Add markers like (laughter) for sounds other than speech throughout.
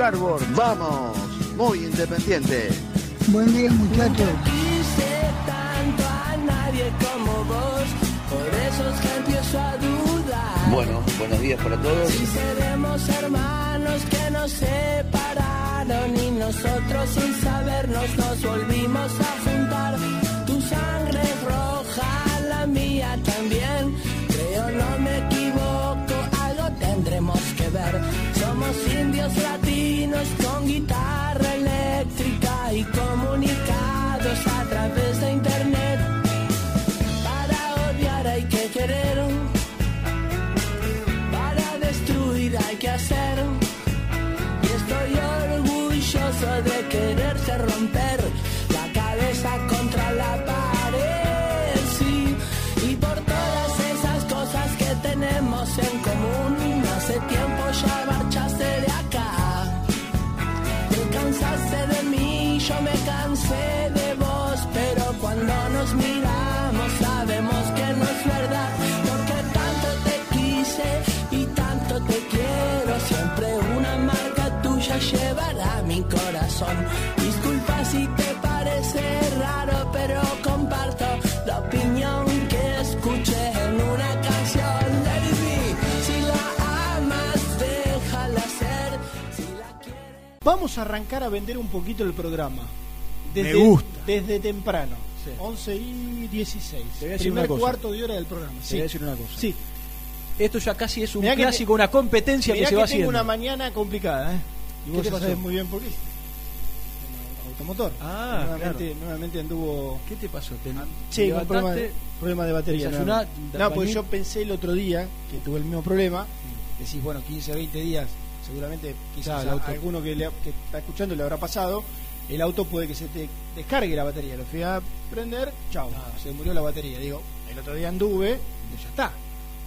Cardboard, vamos. Muy independiente. Buen día muchachos. Corazón. Disculpa si te parece raro, pero comparto la opinión que escuché en una canción. Lady B, si la amas, déjala ser, si la quieres. Vamos a arrancar a vender un poquito el programa. Me gusta. Desde temprano. Sí. 11 y 16. Te voy a decir Primer una cosa. cuarto de hora del programa. Te Sí. voy a decir una cosa. Sí. Esto ya casi es un Mirá que clásico, una competencia Mirá que se que va tengo haciendo. una mañana complicada, ¿eh? ¿Y ¿Qué vos te sabes muy bien por qué? Automotor. Ah, nuevamente, claro. nuevamente anduvo. ¿Qué te pasó? ¿Te Sí, levantaste? problema de, problema de batería. desayuná, No, bañé- yo pensé el otro día que tuve el mismo problema. Decís, bueno, 15, 20 días, seguramente quizás a auto. alguno que, le- que está escuchando le habrá pasado. El auto puede que se te descargue la batería. Lo fui a prender, chao, Ah. se murió la batería. Digo, el otro día anduve, y ya está.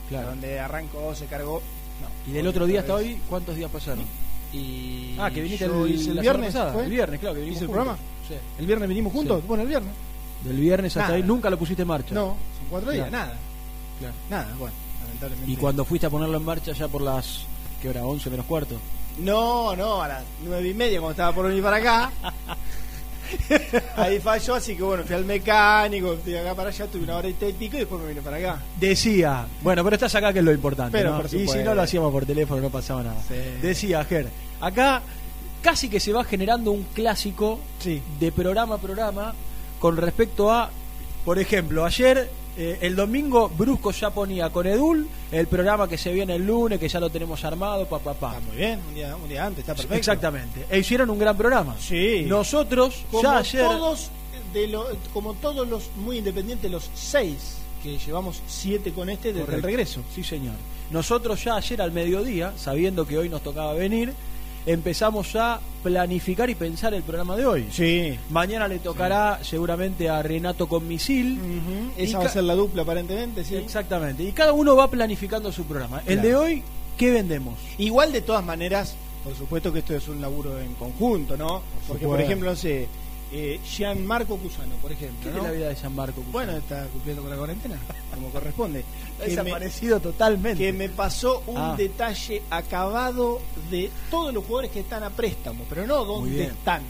Claro. Donde arrancó, se cargó. No. Y del otro día hasta hoy, ¿cuántos días pasaron? Y Ah, que viniste el, el viernes. El viernes, claro, que vinimos ¿Hice el programa? Sí. ¿El viernes vinimos juntos? Sí. Bueno, el viernes. Del viernes hasta Nada. ahí nunca lo pusiste en marcha. No, son cuatro días, Claro. nada. Claro. Nada, bueno, lamentablemente. Y cuando fuiste a ponerlo en marcha ya por las, ¿qué hora? 11 menos cuarto. No, no, a las nueve y media cuando estaba por venir para acá. (laughs) (laughs) Ahí falló, así que bueno, fui al mecánico, fui acá para allá, tuve una hora y pico y después me vine para acá. Decía, bueno, pero estás acá que es lo importante. Pero ¿no? por y si no lo hacíamos por teléfono, no pasaba nada. Sí. Decía, Ger, acá casi que se va generando un clásico Sí. de programa a programa con respecto a, por ejemplo, ayer, eh, el domingo, Brusco ya ponía con Edul el programa que se viene el lunes, que ya lo tenemos armado, papá, papá. Está muy bien, un día, un día antes, está perfecto. Exactamente. E hicieron un gran programa. Sí. Nosotros, como ya ayer. todos de lo- como todos los muy independientes, los seis que llevamos siete con este desde el regreso. Sí, señor. Nosotros ya ayer al mediodía, sabiendo que hoy nos tocaba venir, empezamos a planificar y pensar el programa de hoy. Sí. Mañana le tocará seguramente a Renato con Misil. Y Esa va a ser la dupla aparentemente, sí. Exactamente. Y cada uno va planificando su programa. El de hoy, ¿qué vendemos? Igual de todas maneras, por supuesto que esto es un laburo en conjunto, ¿no? Porque, por ejemplo, no sé, eh, Gianmarco Cusano, por ejemplo, ¿Qué es la vida de Gianmarco? Cusano? Bueno, está cumpliendo con la cuarentena, como corresponde. ha (laughs) Que me- desaparecido totalmente. que me pasó un Ah. detalle acabado de todos los jugadores que están a préstamo, pero no dónde están,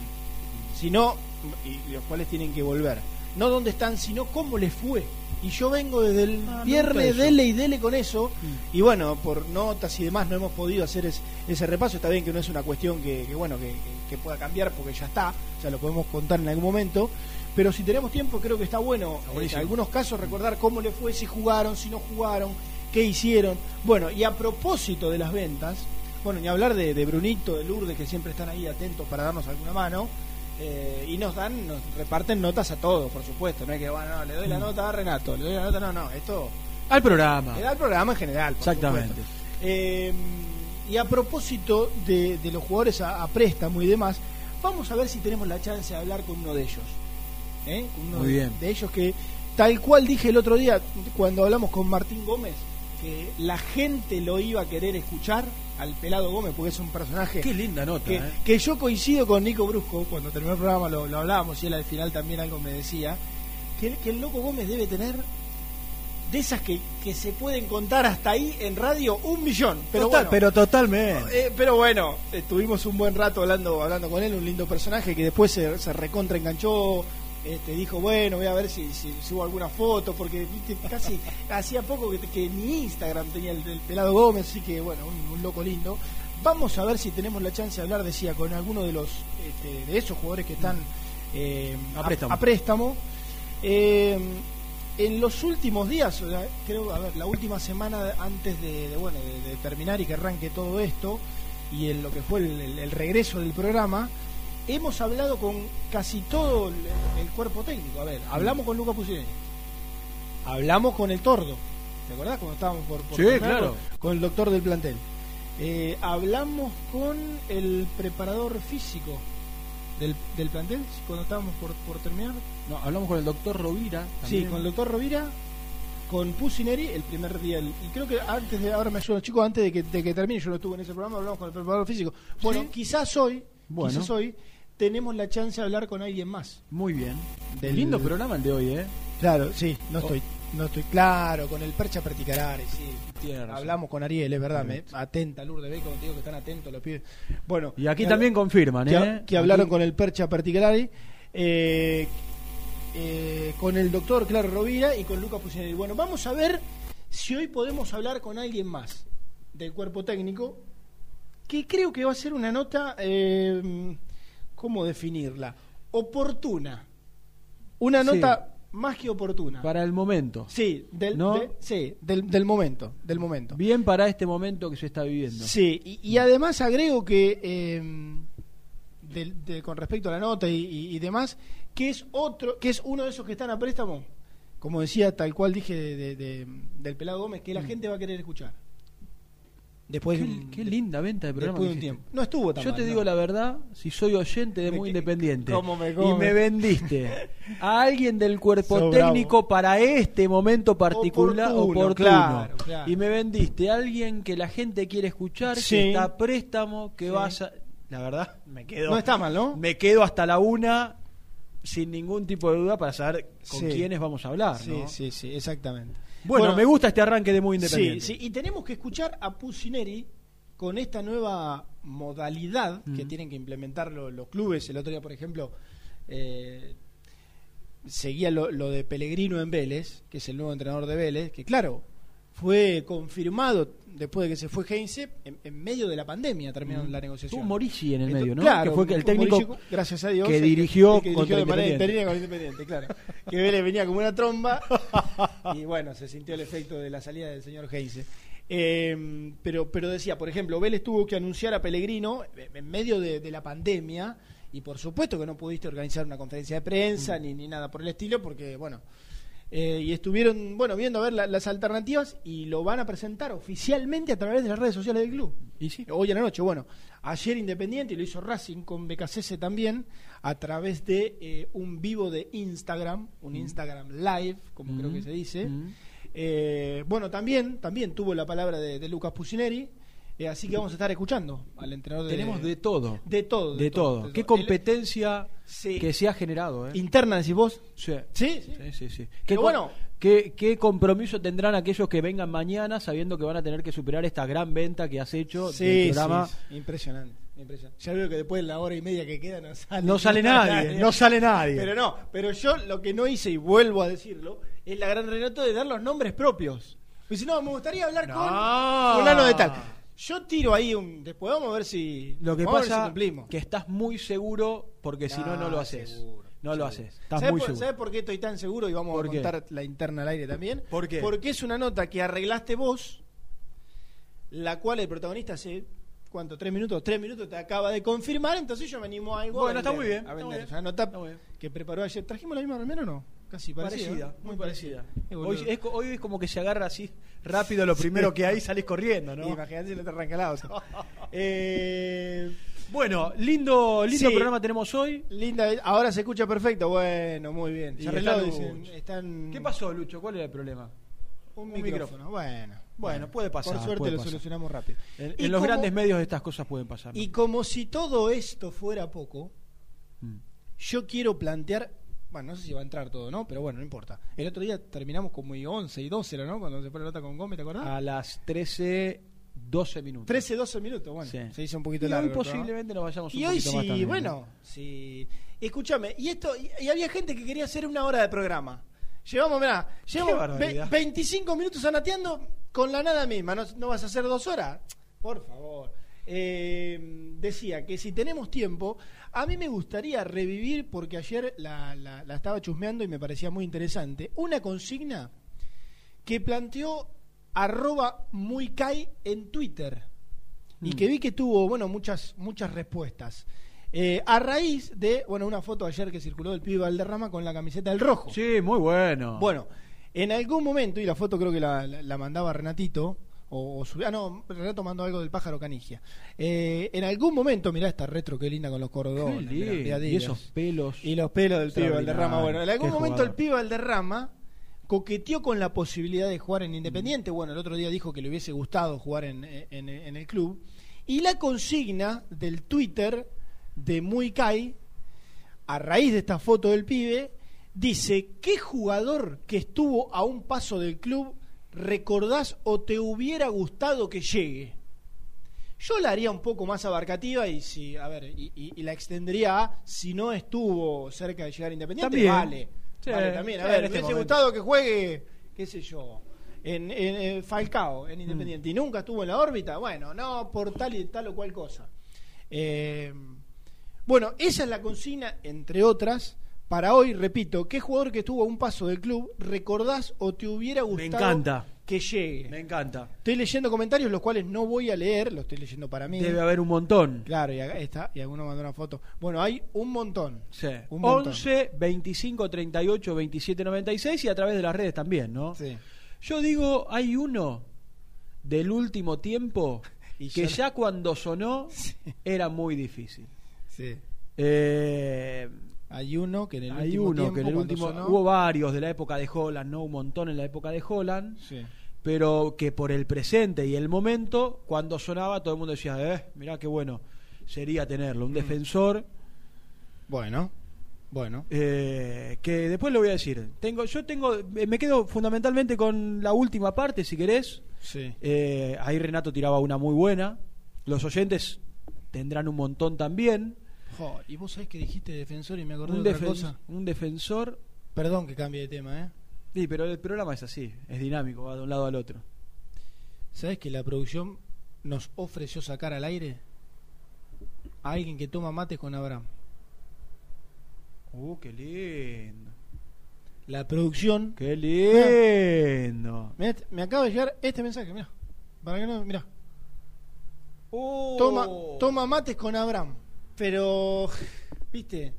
sino, y los cuales tienen que volver, no dónde están, sino cómo les fue. Y yo vengo desde el Ah, viernes, dele y dele con eso, y bueno, por notas y demás no hemos podido hacer es- ese repaso, está bien que no es una cuestión que, que, bueno, que, pueda cambiar porque ya está, o sea, lo podemos contar en algún momento, pero si tenemos tiempo creo que está bueno, Está en algunos casos recordar cómo le fue, si jugaron, si no jugaron, qué hicieron. Bueno, y a propósito de las ventas, bueno, ni hablar de, de Brunito, de Lourdes, que siempre están ahí atentos para darnos alguna mano, eh, y nos dan, nos reparten notas a todos, por supuesto, no es que, bueno, no, le doy la nota a Renato, le doy la nota, no, no, esto Al programa. le da el programa en general. por Exactamente. Eh, y a propósito de, de los jugadores a, a préstamo y demás, vamos a ver si tenemos la chance de hablar con uno de ellos. ¿eh? Uno Muy de, bien. de ellos que, tal cual dije el otro día, cuando hablamos con Martín Gómez, que la gente lo iba a querer escuchar al pelado Gómez, porque es un personaje Qué linda nota. que, ¿eh? que yo coincido con Nico Brusco, cuando terminó el programa lo, lo hablábamos y él al final también algo me decía, que, el- que el loco Gómez debe tener de esas que, que se pueden contar hasta ahí en radio un millón. Pero Total, bueno, pero totalmente. eh, pero bueno, estuvimos un buen rato hablando hablando con él, un lindo personaje que después se, se recontra enganchó. Este, dijo, bueno, voy a ver si, si subo alguna foto, porque viste, casi (laughs) hacía poco que, que ni Instagram tenía el, el pelado Gómez, así que bueno, un, un loco lindo. Vamos a ver si tenemos la chance de hablar, decía, con alguno de los este, de esos jugadores que están eh, A préstamo. a préstamo. Eh, en los últimos días, o sea, creo, a ver, la última semana antes de, de, bueno de, de terminar y que arranque todo esto y en lo que fue el, el- el regreso del programa, hemos hablado con casi todo el, el cuerpo técnico. A ver, hablamos con Luca Pusineri, hablamos con el Tordo, ¿te acordás cuando estábamos por, por Sí, claro. con, con el doctor del plantel? Eh, hablamos con el preparador físico del, del plantel cuando estábamos por, por terminar. No, hablamos con el doctor Rovira. Sí, también. con el doctor Rovira, con Pusineri el primer día. el- y creo que antes de, ahora me ayudan chicos, antes de que, de que termine, yo no estuve en ese programa, hablamos con el preparador físico. Bueno, Sí. quizás hoy, Bueno. quizás hoy, tenemos la chance de hablar con alguien más. Muy bien. Del- Lindo programa el de hoy, ¿eh? Claro, sí, no Oh. estoy, no estoy claro, con el Percha Praticarare, sí. Hablamos con Ariel, es verdad, me, atenta, Lourdes, ve como te digo que están atentos los pibes. Bueno, Y aquí que- también confirman, que, ¿eh? que hablaron Aquí- con el Percha Particolari, eh, eh, con el doctor Claro Rovira y con Luca Pusineri. Bueno, vamos a ver si hoy podemos hablar con alguien más del cuerpo técnico, que creo que va a ser una nota, eh, ¿cómo definirla? Oportuna. Una Sí. nota más que oportuna. Para el momento. Sí, del, ¿No? de- sí del, del momento, del momento. Bien para este momento que se está viviendo. Sí, y, y además agrego que eh, del- de- con respecto a la nota y, y- y demás, que es otro, que es uno de esos que están a préstamo, como decía tal cual dije de- de- de- del pelado Gómez, que la gente va a querer escuchar. Después de Qué, un, qué linda venta de programa. después de un tiempo. No estuvo tan Yo mal, te no. digo la verdad, si soy oyente de Muy Independiente cómo me y me vendiste a alguien del cuerpo técnico bravo. para este momento particular Oportuno, oportuno, claro, claro. y me vendiste a alguien que la gente quiere escuchar, Sí. que está a préstamo, que Sí. vas a... La verdad, me quedo... No está mal, ¿no? Me quedo hasta la una sin ningún tipo de duda para saber con Sí. quiénes vamos a habar. Sí, ¿no? sí, sí, exactamente. Bueno, me gusta este arranque de Muy Sí, Independiente. sí, y tenemos que escuchar a Pusineri con esta nueva modalidad que tienen que implementar lo- los clubes. El otro día, por ejemplo, eh, seguía lo, lo de Pellegrino en Vélez, que es el nuevo entrenador de Vélez, que claro, fue confirmado después de que se fue Heinze, en, en medio de la pandemia terminaron la negociación. Tuvo Morici en el Entonces, medio, ¿no? Claro, que fue el técnico gracias a Dios, que dirigió que contra de manera Independiente. interina con Independiente, claro. (laughs) Que Vélez venía como una tromba (laughs) y bueno, se sintió el efecto de la salida del señor Heinze. Eh, pero, pero decía, por ejemplo, Vélez tuvo que anunciar a Pellegrino en medio de, de la pandemia y por supuesto que no pudiste organizar una conferencia de prensa ni, ni nada por el estilo porque, bueno, Eh, y estuvieron, bueno, viendo a ver la- las alternativas y lo van a presentar oficialmente a través de las redes sociales del club. Y sí. Hoy en la noche, bueno, ayer Independiente y lo hizo Racing con BKCS también a través de eh, un vivo de Instagram, un Instagram Live, como creo que se dice. Mm. Eh, bueno, también, también tuvo la palabra de, de Lucas Pusineri, eh, así que vamos a estar escuchando al entrenador de... Tenemos de todo. de todo. De todo. Qué competencia Sí. que se ha generado, ¿eh? Interna, decís vos. Sí. Sí, sí. Sí, ¿Qué, bueno. ¿qué, ¿Qué compromiso tendrán aquellos que vengan mañana sabiendo que van a tener que superar esta gran venta que has hecho Sí, del programa? sí, impresionante, impresionante. Ya veo que después de la hora y media que queda no sale, No sale nadie, no sale nadie. Pero no, pero yo lo que no hice, y vuelvo a decirlo, es la gran relato de dar los nombres propios. Pues si no, me gustaría hablar No. con fulano de tal. Yo tiro ahí un... Después vamos a ver si... Lo que si pasa cumplimos. que estás muy seguro porque si no, no lo Ah, haces. seguro, no lo haces. Estás ¿Sabes muy por, seguro. ¿sabes por qué estoy tan seguro? Y vamos ¿Por a qué? contar la interna al aire también. ¿Por qué? Porque es una nota que arreglaste vos, la cual el protagonista hace, ¿cuánto? ¿Tres minutos? Tres minutos te acaba de confirmar, entonces yo me animo a algo Bueno, a está muy bien, A está vender. muy bien. Nota Está muy bien. que preparó ayer. ¿Trajimos la misma remera o no? Casi parecida. Parecida, muy parecida. Qué Hoy es, co- hoy es como que se agarra así rápido lo primero que hay salís corriendo, ¿no? (laughs) Imagínate si no te arranca la (laughs) eh, Bueno, lindo, lindo Sí. programa tenemos hoy. linda, ahora se escucha perfecto. Bueno, muy bien. Se arregló, dicen, están ¿Qué pasó, Lucho? ¿Cuál era el problema? Un, Un micrófono. Bueno, Bueno, puede pasar, Por suerte lo pasar. solucionamos rápido. En, los grandes medios estas cosas pueden pasar. ¿no? Y como si todo esto fuera poco, Mm. yo quiero plantear, bueno, no sé si va a entrar todo, ¿no? Pero bueno, no importa. El otro día terminamos como y 11 y 12, ¿no? Cuando se fue la nota con Gómez, ¿te acordás? A las 13, 12 minutos. 13, 12 minutos, bueno, Sí. se hizo un poquito y largo. hoy posiblemente nos vayamos un Y hoy poquito más sí, bueno, sí. Escúchame, y esto, y, y había gente que quería hacer una hora de programa. Llevamos, mirá, llevamos ve- 25 minutos anateando con la nada misma. ¿No, no vas a hacer dos horas? Por favor. Eh, decía que si tenemos tiempo, a mí me gustaría revivir, porque ayer la, la- la estaba chusmeando y me parecía muy interesante, una consigna que planteó arroba muy Kai en Twitter y Mm. que vi que tuvo bueno muchas muchas respuestas Eh, a raíz de bueno una foto ayer que circuló del pibe Valderrama con la camiseta del rojo Sí, muy bueno. bueno en algún momento y la foto creo que la, la- la mandaba Renatito o, o subía- ah no Renato mandó algo del pájaro canigia Eh, en algún momento mirá esta retro qué linda con los cordones mirá, lindo. mirá, Y esos pelos. Y los pelos del pibe. Valderrama. Bueno, en algún momento jugador. el pibe Valderrama coqueteó con la posibilidad de jugar en Independiente. Bueno, el otro día dijo que le hubiese gustado jugar en, en- en el club. Y la consigna del Twitter de Muy Kai, a raíz de esta foto del pibe, dice: ¿Qué jugador que estuvo a un paso del club recordás o te hubiera gustado que llegue? Yo la haría un poco más abarcativa y si, a ver, y, y- y la extendería a si no estuvo cerca de llegar a Independiente, También. vale. Sí, Vale, también. A sí, ver, me este hubiese momento. gustado que juegue, qué sé yo, en, en, Falcao, en Independiente, y nunca estuvo en la órbita. Bueno, no por tal y tal o cual cosa. Eh, bueno, esa es la consigna, entre otras. Para hoy, repito, ¿qué jugador que estuvo a un paso del club recordás o te hubiera gustado encanta. que llegue? Me encanta. Estoy leyendo comentarios, los cuales no voy a leer, los estoy leyendo para mí. Debe haber un montón. Claro, y acá está, y alguno mandó una foto. Bueno, hay un montón. Sí. Un montón. 11, 25, 38, 27, 96 y a través de las redes también, ¿no? Sí. Yo digo, hay uno del último tiempo (laughs) Y que ya- ya cuando sonó (laughs) era muy difícil. Sí. Eh, Hay uno que en el hay último uno tiempo, que en el cuando último sonó- hubo varios de la época de Holland, no un montón en la época de Holland, Sí. pero que por el presente y el momento cuando sonaba todo el mundo decía, eh, mirá qué bueno sería tenerlo, un Mm. defensor Bueno, bueno. Eh, que después lo voy a decir. Tengo, yo tengo, eh, me quedo fundamentalmente con la última parte, si querés. Sí. Eh, ahí Renato tiraba una muy buena. Los oyentes tendrán un montón también. Jo, y vos sabés que dijiste defensor y me acordé Un, de otra cosa. un defensor. Perdón que cambie de tema, ¿eh? Sí, pero el programa es así, es dinámico, va de un lado al otro. ¿Sabés que la producción nos ofreció sacar al aire a alguien que toma mates con Abraham? Uh, qué lindo. La producción. Qué lindo. Mirá, me acaba de llegar este mensaje, mira. Para que no, mira. Oh. Toma, toma mates con Abraham. Pero, ¿viste?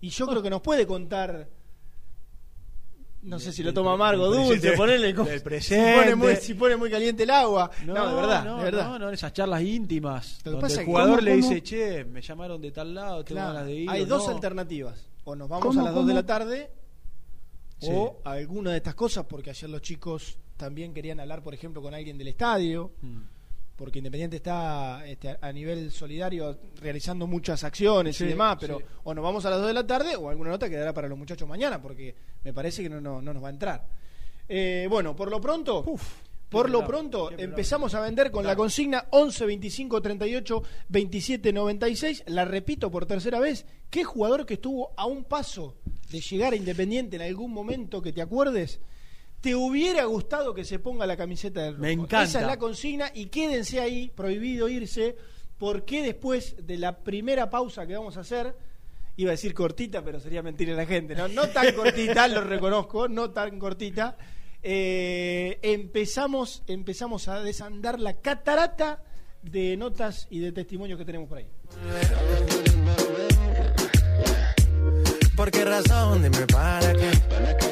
Y yo creo que nos puede contar No sé si lo toma amargo, dulce, como- si, pone muy, si pone muy caliente el agua. No, de verdad, no, de verdad. No, no, esas charlas íntimas. Lo que donde pasa el jugador ¿cómo- le cómo? dice, che, me llamaron de tal lado, tengo Claro, ganas de ir. hay dos no. alternativas. O nos vamos ¿Cómo, a las 2 de la tarde Sí. o a alguna de estas cosas, porque ayer los chicos también querían hablar, por ejemplo, con alguien del estadio, Mm. Porque Independiente está este, a- nivel solidario realizando muchas acciones Sí, y demás, pero sí. o nos vamos a las 2 de la tarde o alguna nota quedará para los muchachos mañana, porque me parece que no, no, no nos va a entrar. Eh, bueno, por lo pronto... Por lo pronto, empezamos a vender con la consigna 11 25 38 27 96. La repito por tercera vez. ¿Qué jugador que estuvo a un paso de llegar a Independiente en algún momento que te acuerdes? ¿Te hubiera gustado que se ponga la camiseta del rojo? Me encanta. Esa es la consigna y quédense ahí, prohibido irse, porque después de la primera pausa que vamos a hacer, iba a decir cortita, pero sería mentir a la gente, ¿no? No tan cortita, lo reconozco, no tan cortita. Eh, empezamos, empezamos a desandar la catarata de notas y de testimonios que tenemos por ahí. ¿Por qué razón? Dime para qué.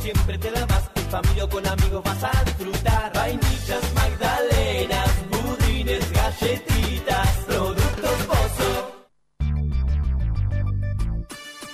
siempre te da más. En familia o con amigos vas a disfrutar. Vainillas,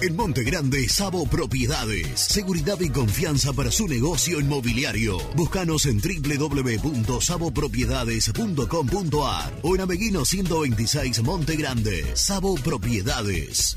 En Monte Grande, Sabo Propiedades. Seguridad y confianza para su negocio inmobiliario. Búscanos en www.sabopropiedades.com.ar o en Ameguino 126 Monte Grande. Sabo Propiedades.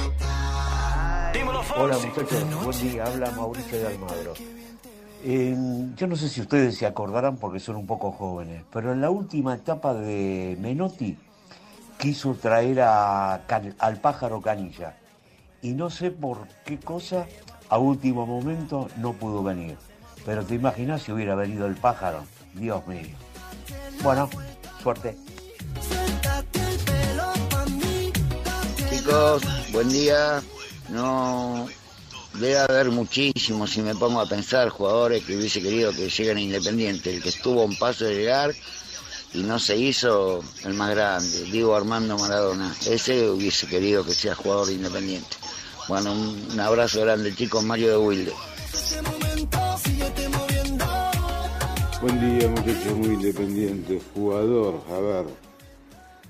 Hola muchachos, buen día, habla Mauricio de Almagro. Eh, yo no sé si ustedes se acordarán porque son un poco jóvenes, pero en la última etapa de Menotti quiso traer a Can- al pájaro Canilla y no sé por qué cosa a último momento no pudo venir. Pero te imaginas si hubiera venido el pájaro, Dios mío. Bueno, suerte. Chicos, buen día. No debe haber muchísimos, si me pongo a pensar, jugadores que hubiese querido que lleguen a Independiente. El que estuvo a un paso de llegar y no se hizo, el más grande, digo Armando Maradona. Ese hubiese querido que sea jugador de Independiente. Bueno, un, un abrazo grande, chicos. Mario de Wilde. Buen día muchachos, muy independiente. Jugador, a ver,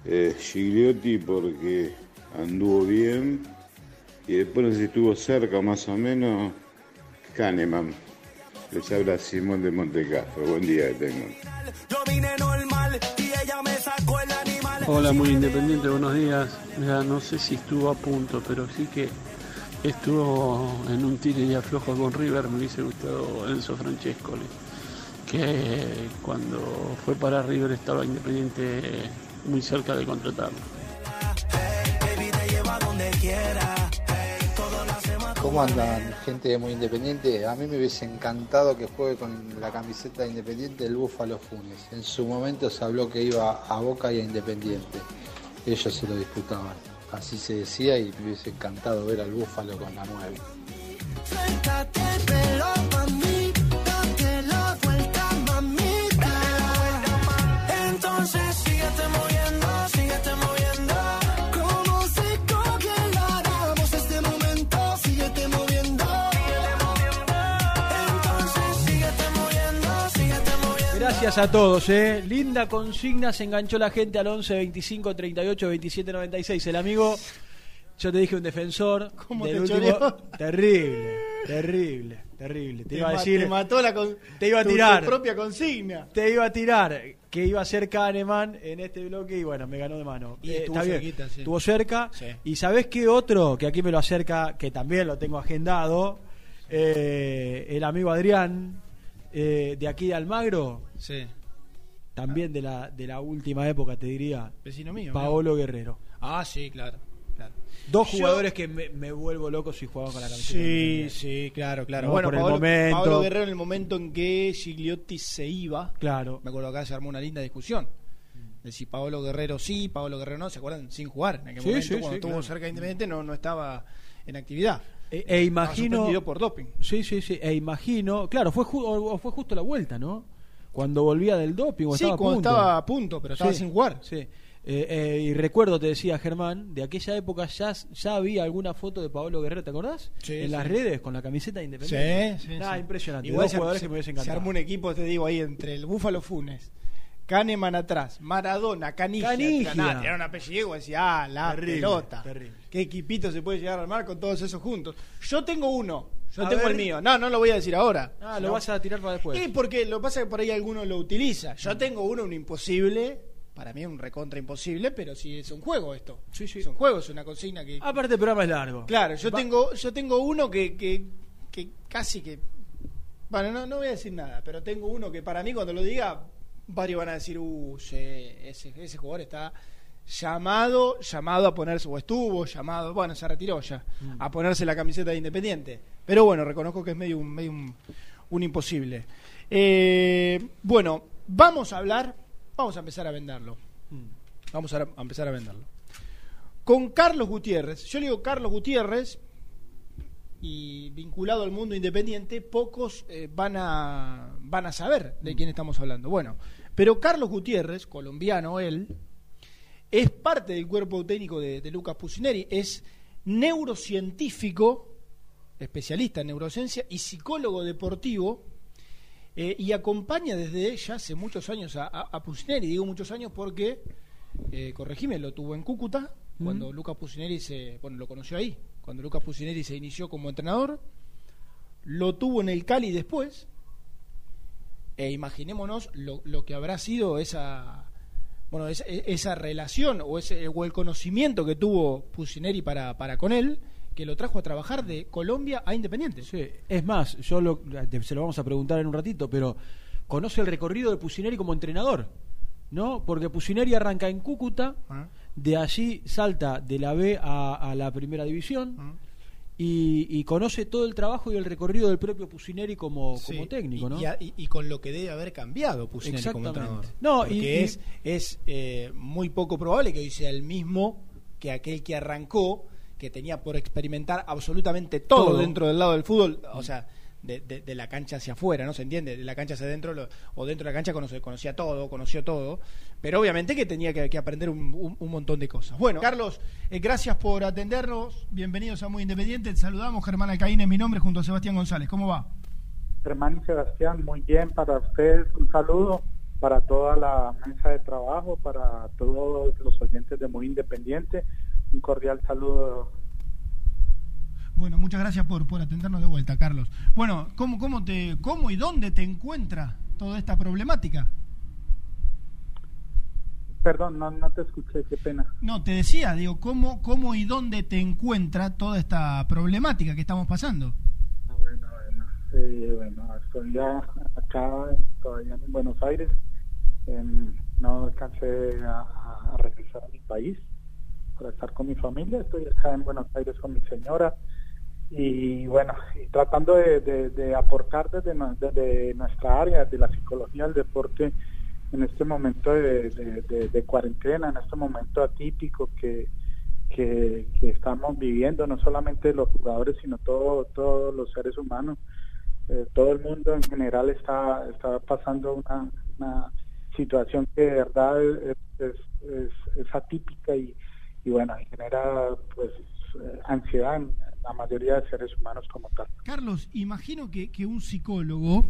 eh, Gigliotti porque anduvo bien y después no sé si estuvo cerca más o menos Kahneman. Les habla Simón de Montecastro. Buen día que tengan. Yo vine normal y ella me sacó el animal. Hola, muy independiente, buenos días. Ya no sé si estuvo a punto, pero sí que estuvo en un tiro y aflojo con River. Me hubiese gustado Enzo Francescoli, que cuando fue para River estaba Independiente muy cerca de contratarlo. ¿Cómo andan, gente muy independiente? A mí me hubiese encantado que juegue con la camiseta de Independiente el Búfalo Funes. En su momento se habló que iba a Boca y a Independiente. Ellos se lo disputaban. Así se decía y me hubiese encantado ver al Búfalo con la 9. Gracias a todos, eh. Linda consigna, se enganchó la gente al 11 25 38 27 96. El amigo, yo te dije un defensor. ¿Cómo del te último- choreó? Terrible, terrible, terrible. Te, Te iba a decir. te mató la con- te iba a tu- tu tirar. propia consigna. Te iba a tirar que iba a ser Kahneman en este bloque y bueno, me ganó de mano. Y Eh, estuvo está bien. cerquita, sí. Estuvo cerca. Sí. Y sabés qué otro, que aquí me lo acerca, que también lo tengo agendado, Eh, el amigo Adrián, eh, de aquí de Almagro, Sí. también de la, de la última época, te diría, Vecino mío. Paolo Guerrero. Ah, sí, claro. claro. Dos Yo- jugadores que me, me vuelvo loco si jugaban con la camiseta. Sí, sí, claro, claro. No, bueno, por el Paolo, momento. Paolo Guerrero en el momento en que Gigliotti se iba, Claro. me acuerdo acá se armó una linda discusión. De si Paolo Guerrero sí, Paolo Guerrero no, ¿se acuerdan? Sin jugar. En aquel Sí, momento, sí, cuando sí, estuvo claro. cerca de Independiente, no, no estaba en actividad. E, e imagino. por doping. Sí, sí, sí. E imagino. Claro, fue, ju- o- fue justo la vuelta, ¿no? Cuando volvía del doping. o Sí, estaba a cuando punto. estaba a punto, pero estaba Sí, sin jugar. Sí. Eh, eh, y recuerdo, te decía Germán, de aquella época ya, ya había alguna foto de Pablo Guerrero, ¿te acordás? Sí, en sí. las redes con la camiseta de Independiente. Sí, sí, Ah, impresionante. Igual Dos se, jugadores se- que me hubiesen se encantado. armó un equipo, te digo, ahí entre el Búfalo Funes, Kahneman atrás, Maradona, Canigia. Canigia. Nada, tiraron apellido y decía, ah, la Terrible, pelota. terrible. ¿Qué equipito se puede llegar a armar con todos esos juntos? Yo tengo uno, yo A tengo ver. el mío. No, no lo voy a decir ahora. Ah, No. lo vas a tirar para después. Y porque lo que pasa es que por ahí alguno lo utiliza. Yo tengo uno, un imposible. Para mí es un recontra imposible, pero sí es un juego esto. Sí, sí. Es un juego, es una consigna que, Aparte, el programa es largo. Claro, yo Va- tengo, yo tengo uno que, que, que casi que. Bueno, no, no voy a decir nada, pero tengo uno que para mí cuando lo diga, varios van a decir, uh, sí, ese, ese jugador está llamado, llamado a ponerse, o estuvo llamado, bueno, se retiró ya, Mm. a ponerse la camiseta de Independiente. Pero bueno, reconozco que es medio un, medio un, un imposible. Eh, bueno, vamos a hablar, vamos a empezar a venderlo. Mm. Vamos a, a empezar a venderlo. Con Carlos Gutiérrez, yo le digo Carlos Gutiérrez y vinculado al mundo independiente, pocos eh, van, a, van a saber de quién estamos hablando. Bueno, pero Carlos Gutiérrez, colombiano él, es parte del cuerpo técnico de, de Lucas Pusineri, es neurocientífico, especialista en neurociencia y psicólogo deportivo, eh, y acompaña desde ya hace muchos años a, a, a Pusineri, digo muchos años porque, eh, corregime, lo tuvo en Cúcuta, cuando Lucas Pusineri se, bueno, lo conoció ahí, cuando Lucas Pusineri se inició como entrenador, lo tuvo en el Cali después, e imaginémonos lo, lo que habrá sido esa bueno esa, esa relación o ese o el conocimiento que tuvo Pusineri para, para con él que lo trajo a trabajar de Colombia a Independiente Sí, es más, yo lo, se lo vamos a preguntar en un ratito, pero conoce el recorrido de Pusineri como entrenador, ¿no? Porque Pusineri arranca en Cúcuta, Ah. de allí salta de la B a, a la primera división Ah. Y, y conoce todo el trabajo y el recorrido del propio Pusineri como, Sí, como técnico, y, ¿no? y a- y- y con lo que debe haber cambiado Pusineri como entrenador. No, Porque es, es eh, muy poco probable que hoy sea el mismo que aquel que arrancó, que tenía por experimentar absolutamente todo, Todo. dentro del lado del fútbol, o sea, de, de- la cancha hacia afuera, ¿no se entiende? De la cancha hacia adentro lo- o dentro de la cancha conocía todo, conoció todo, pero obviamente que tenía que, que aprender un, un- un montón de cosas. Bueno, Carlos, eh, gracias por atendernos, bienvenidos a Muy Independiente, te saludamos, Germán Alcaín es mi nombre, junto a Sebastián González, ¿cómo va? Germán y Sebastián, muy bien para ustedes, un saludo para toda la mesa de trabajo, para todos los oyentes de Muy Independiente, un cordial saludo. Bueno, muchas gracias por, por atendernos de vuelta, Carlos. Bueno, ¿cómo, cómo, te, ¿cómo y dónde te encuentra toda esta problemática? Perdón, no, no te escuché, qué pena. No, te decía, digo, ¿cómo, ¿cómo y dónde te encuentra toda esta problemática que estamos pasando? Ah, bueno, bueno, eh, bueno, estoy ya acá todavía en Buenos Aires, em, no alcancé a, a regresar a mi país para estar con mi familia, estoy acá en Buenos Aires con mi señora y bueno, y tratando de, aportar desde, nue- desde nuestra área de la psicología del deporte en este momento de, cuarentena, en este momento atípico que, que, estamos viviendo, no solamente los jugadores, sino todo, todos los seres humanos. Eh, todo el mundo en general está, está pasando una, situación que de verdad es, atípica y, y bueno, genera pues eh, ansiedad la mayoría de seres humanos como tal. Carlos, imagino que, que un psicólogo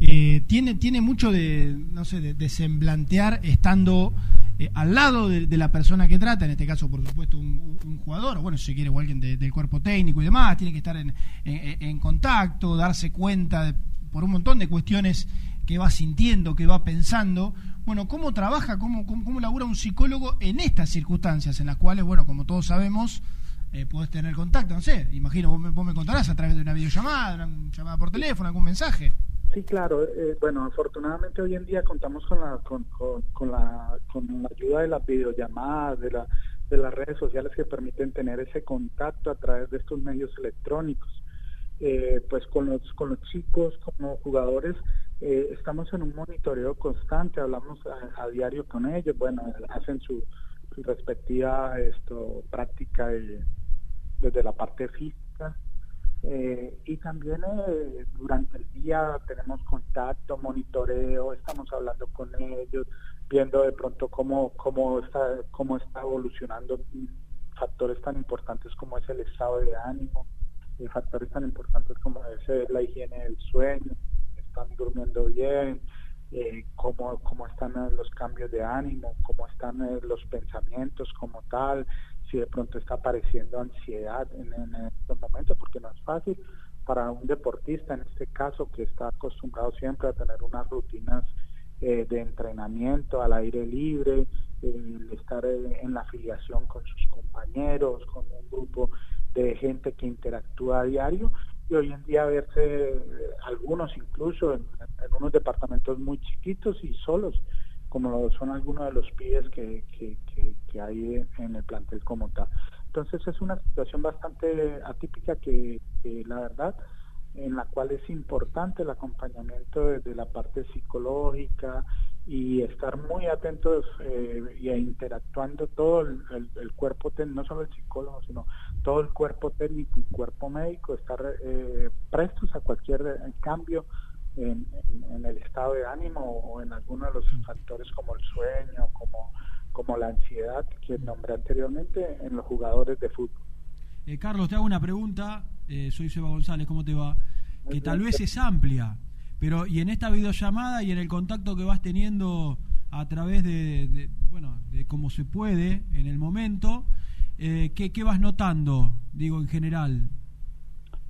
eh, tiene, tiene mucho de, no sé, de, semblantear estando eh, al lado de, la persona que trata, en este caso, por supuesto, un, jugador, o bueno, si quiere, o alguien de- del cuerpo técnico y demás, tiene que estar en, en- en contacto, darse cuenta de- por un montón de cuestiones que va sintiendo, que va pensando. Bueno, ¿cómo trabaja, cómo, cómo, cómo labura un psicólogo en estas circunstancias en las cuales, bueno, como todos sabemos, eh, podés tener contacto? No sé, imagino, vos me, vos me contarás a través de una videollamada, una llamada por teléfono, algún mensaje. Sí, claro. eh, bueno, afortunadamente hoy en día contamos con la con, con, con la con la ayuda de las videollamadas, de la de las redes sociales que permiten tener ese contacto a través de estos medios electrónicos. Eh, pues con los con los chicos como jugadores eh, estamos en un monitoreo constante, hablamos a, a diario con ellos, bueno, hacen su, su respectiva esto práctica de- desde la parte física eh, y también eh, durante el día tenemos contacto, monitoreo, estamos hablando con ellos, viendo de pronto cómo, cómo, está, cómo está evolucionando factores tan importantes como es el estado de ánimo, eh, factores tan importantes como es la higiene del sueño, están durmiendo bien, eh, cómo, cómo están eh, los cambios de ánimo, cómo están los pensamientos como tal, si de pronto está apareciendo ansiedad en, en estos momentos, porque no es fácil para un deportista en este caso que está acostumbrado siempre a tener unas rutinas eh, de entrenamiento al aire libre, estar eh, en la afiliación con sus compañeros, con un grupo de gente que interactúa a diario y hoy en día verse eh, algunos incluso en unos departamentos muy chiquitos y solos como lo son algunos de los pibes que, que, hay en el plantel como tal. Entonces es una situación bastante atípica que, la verdad en la cual es importante el acompañamiento desde la parte psicológica y estar muy atentos eh, y interactuando todo el, el, el cuerpo no solo el psicólogo, sino todo el cuerpo técnico y cuerpo médico, estar eh, prestos a cualquier eh, cambio en, en, en, el estado de ánimo o en algunos de los factores como el sueño, como, como la ansiedad que nombré anteriormente en los jugadores de fútbol. Eh, Carlos, te hago una pregunta. Eh, soy Seba González, ¿cómo te va? Que tal vez es amplia, pero y en esta videollamada y en el contacto que vas teniendo a través de, de bueno, de cómo se puede en el momento, eh, ¿qué, ¿qué vas notando, digo, en general?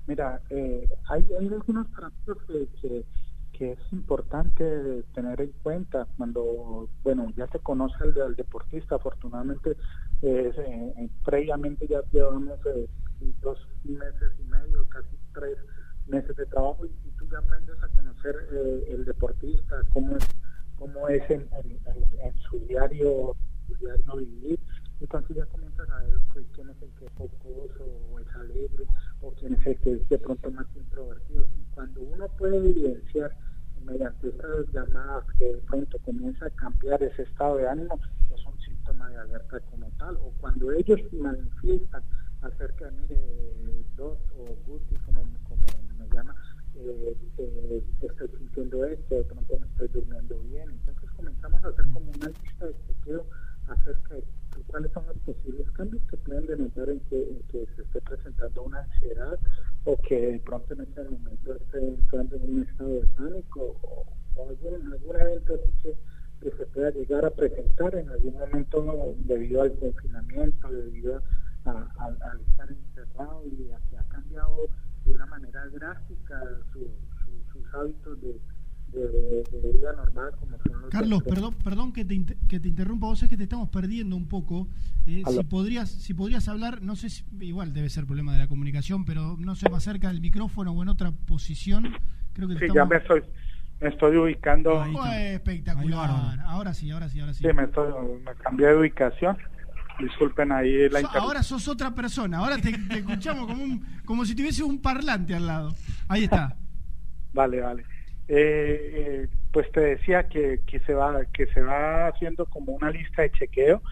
Mira, eh, hay, algunos parámetros que, que, es importante tener en cuenta cuando, bueno, ya se conoce al, deportista, afortunadamente, eh, previamente ya llevamos eh, dos meses y medio, casi tres meses de trabajo y, tú ya aprendes a conocer eh, el deportista, cómo es, cómo es en, en, en, en su diario, su diario vivir, entonces ya comienzas a ver quién es el que es focoso o es alegre o quién es el que es de pronto más introvertido. Y cuando uno puede evidenciar mediante estas llamadas que de pronto comienza a cambiar ese estado de ánimo, es un síntoma de alerta como tal. O cuando ellos manifiestan acerca mire, Dot o Guti, como, como me llama, eh, eh, estoy sintiendo esto, de pronto me estoy durmiendo bien. Entonces comenzamos a hacer como una lista de chequeo acerca de cuáles son los posibles cambios que pueden denotar en que, en que se esté presentando una ansiedad o que de pronto en este momento esté entrando en un estado de pánico o, o algún, algún evento así que, que se pueda llegar a presentar en algún momento debido al confinamiento, debido a, al estar encerrado y a que ha cambiado de una manera drástica su, sus hábitos de, de, de, vida normal como son los Carlos, perdón, perdón que te, que te interrumpa, vos es que te estamos perdiendo un poco. Eh, si podrías, si podrías hablar, no sé si, igual debe ser problema de la comunicación, pero no sé, más cerca del micrófono o en otra posición. Creo que sí, estamos... ya me estoy, me estoy ubicando. Oh, espectacular. Ahora sí, ahora sí, ahora sí. Sí, me, estoy, me cambié de ubicación. Disculpen ahí la so, Ahora sos otra persona, ahora te, te escuchamos como, un, como si tuviese un parlante al lado. Ahí está. Vale, vale. Eh, eh, pues te decía que, que se va que se va haciendo como una lista de chequeo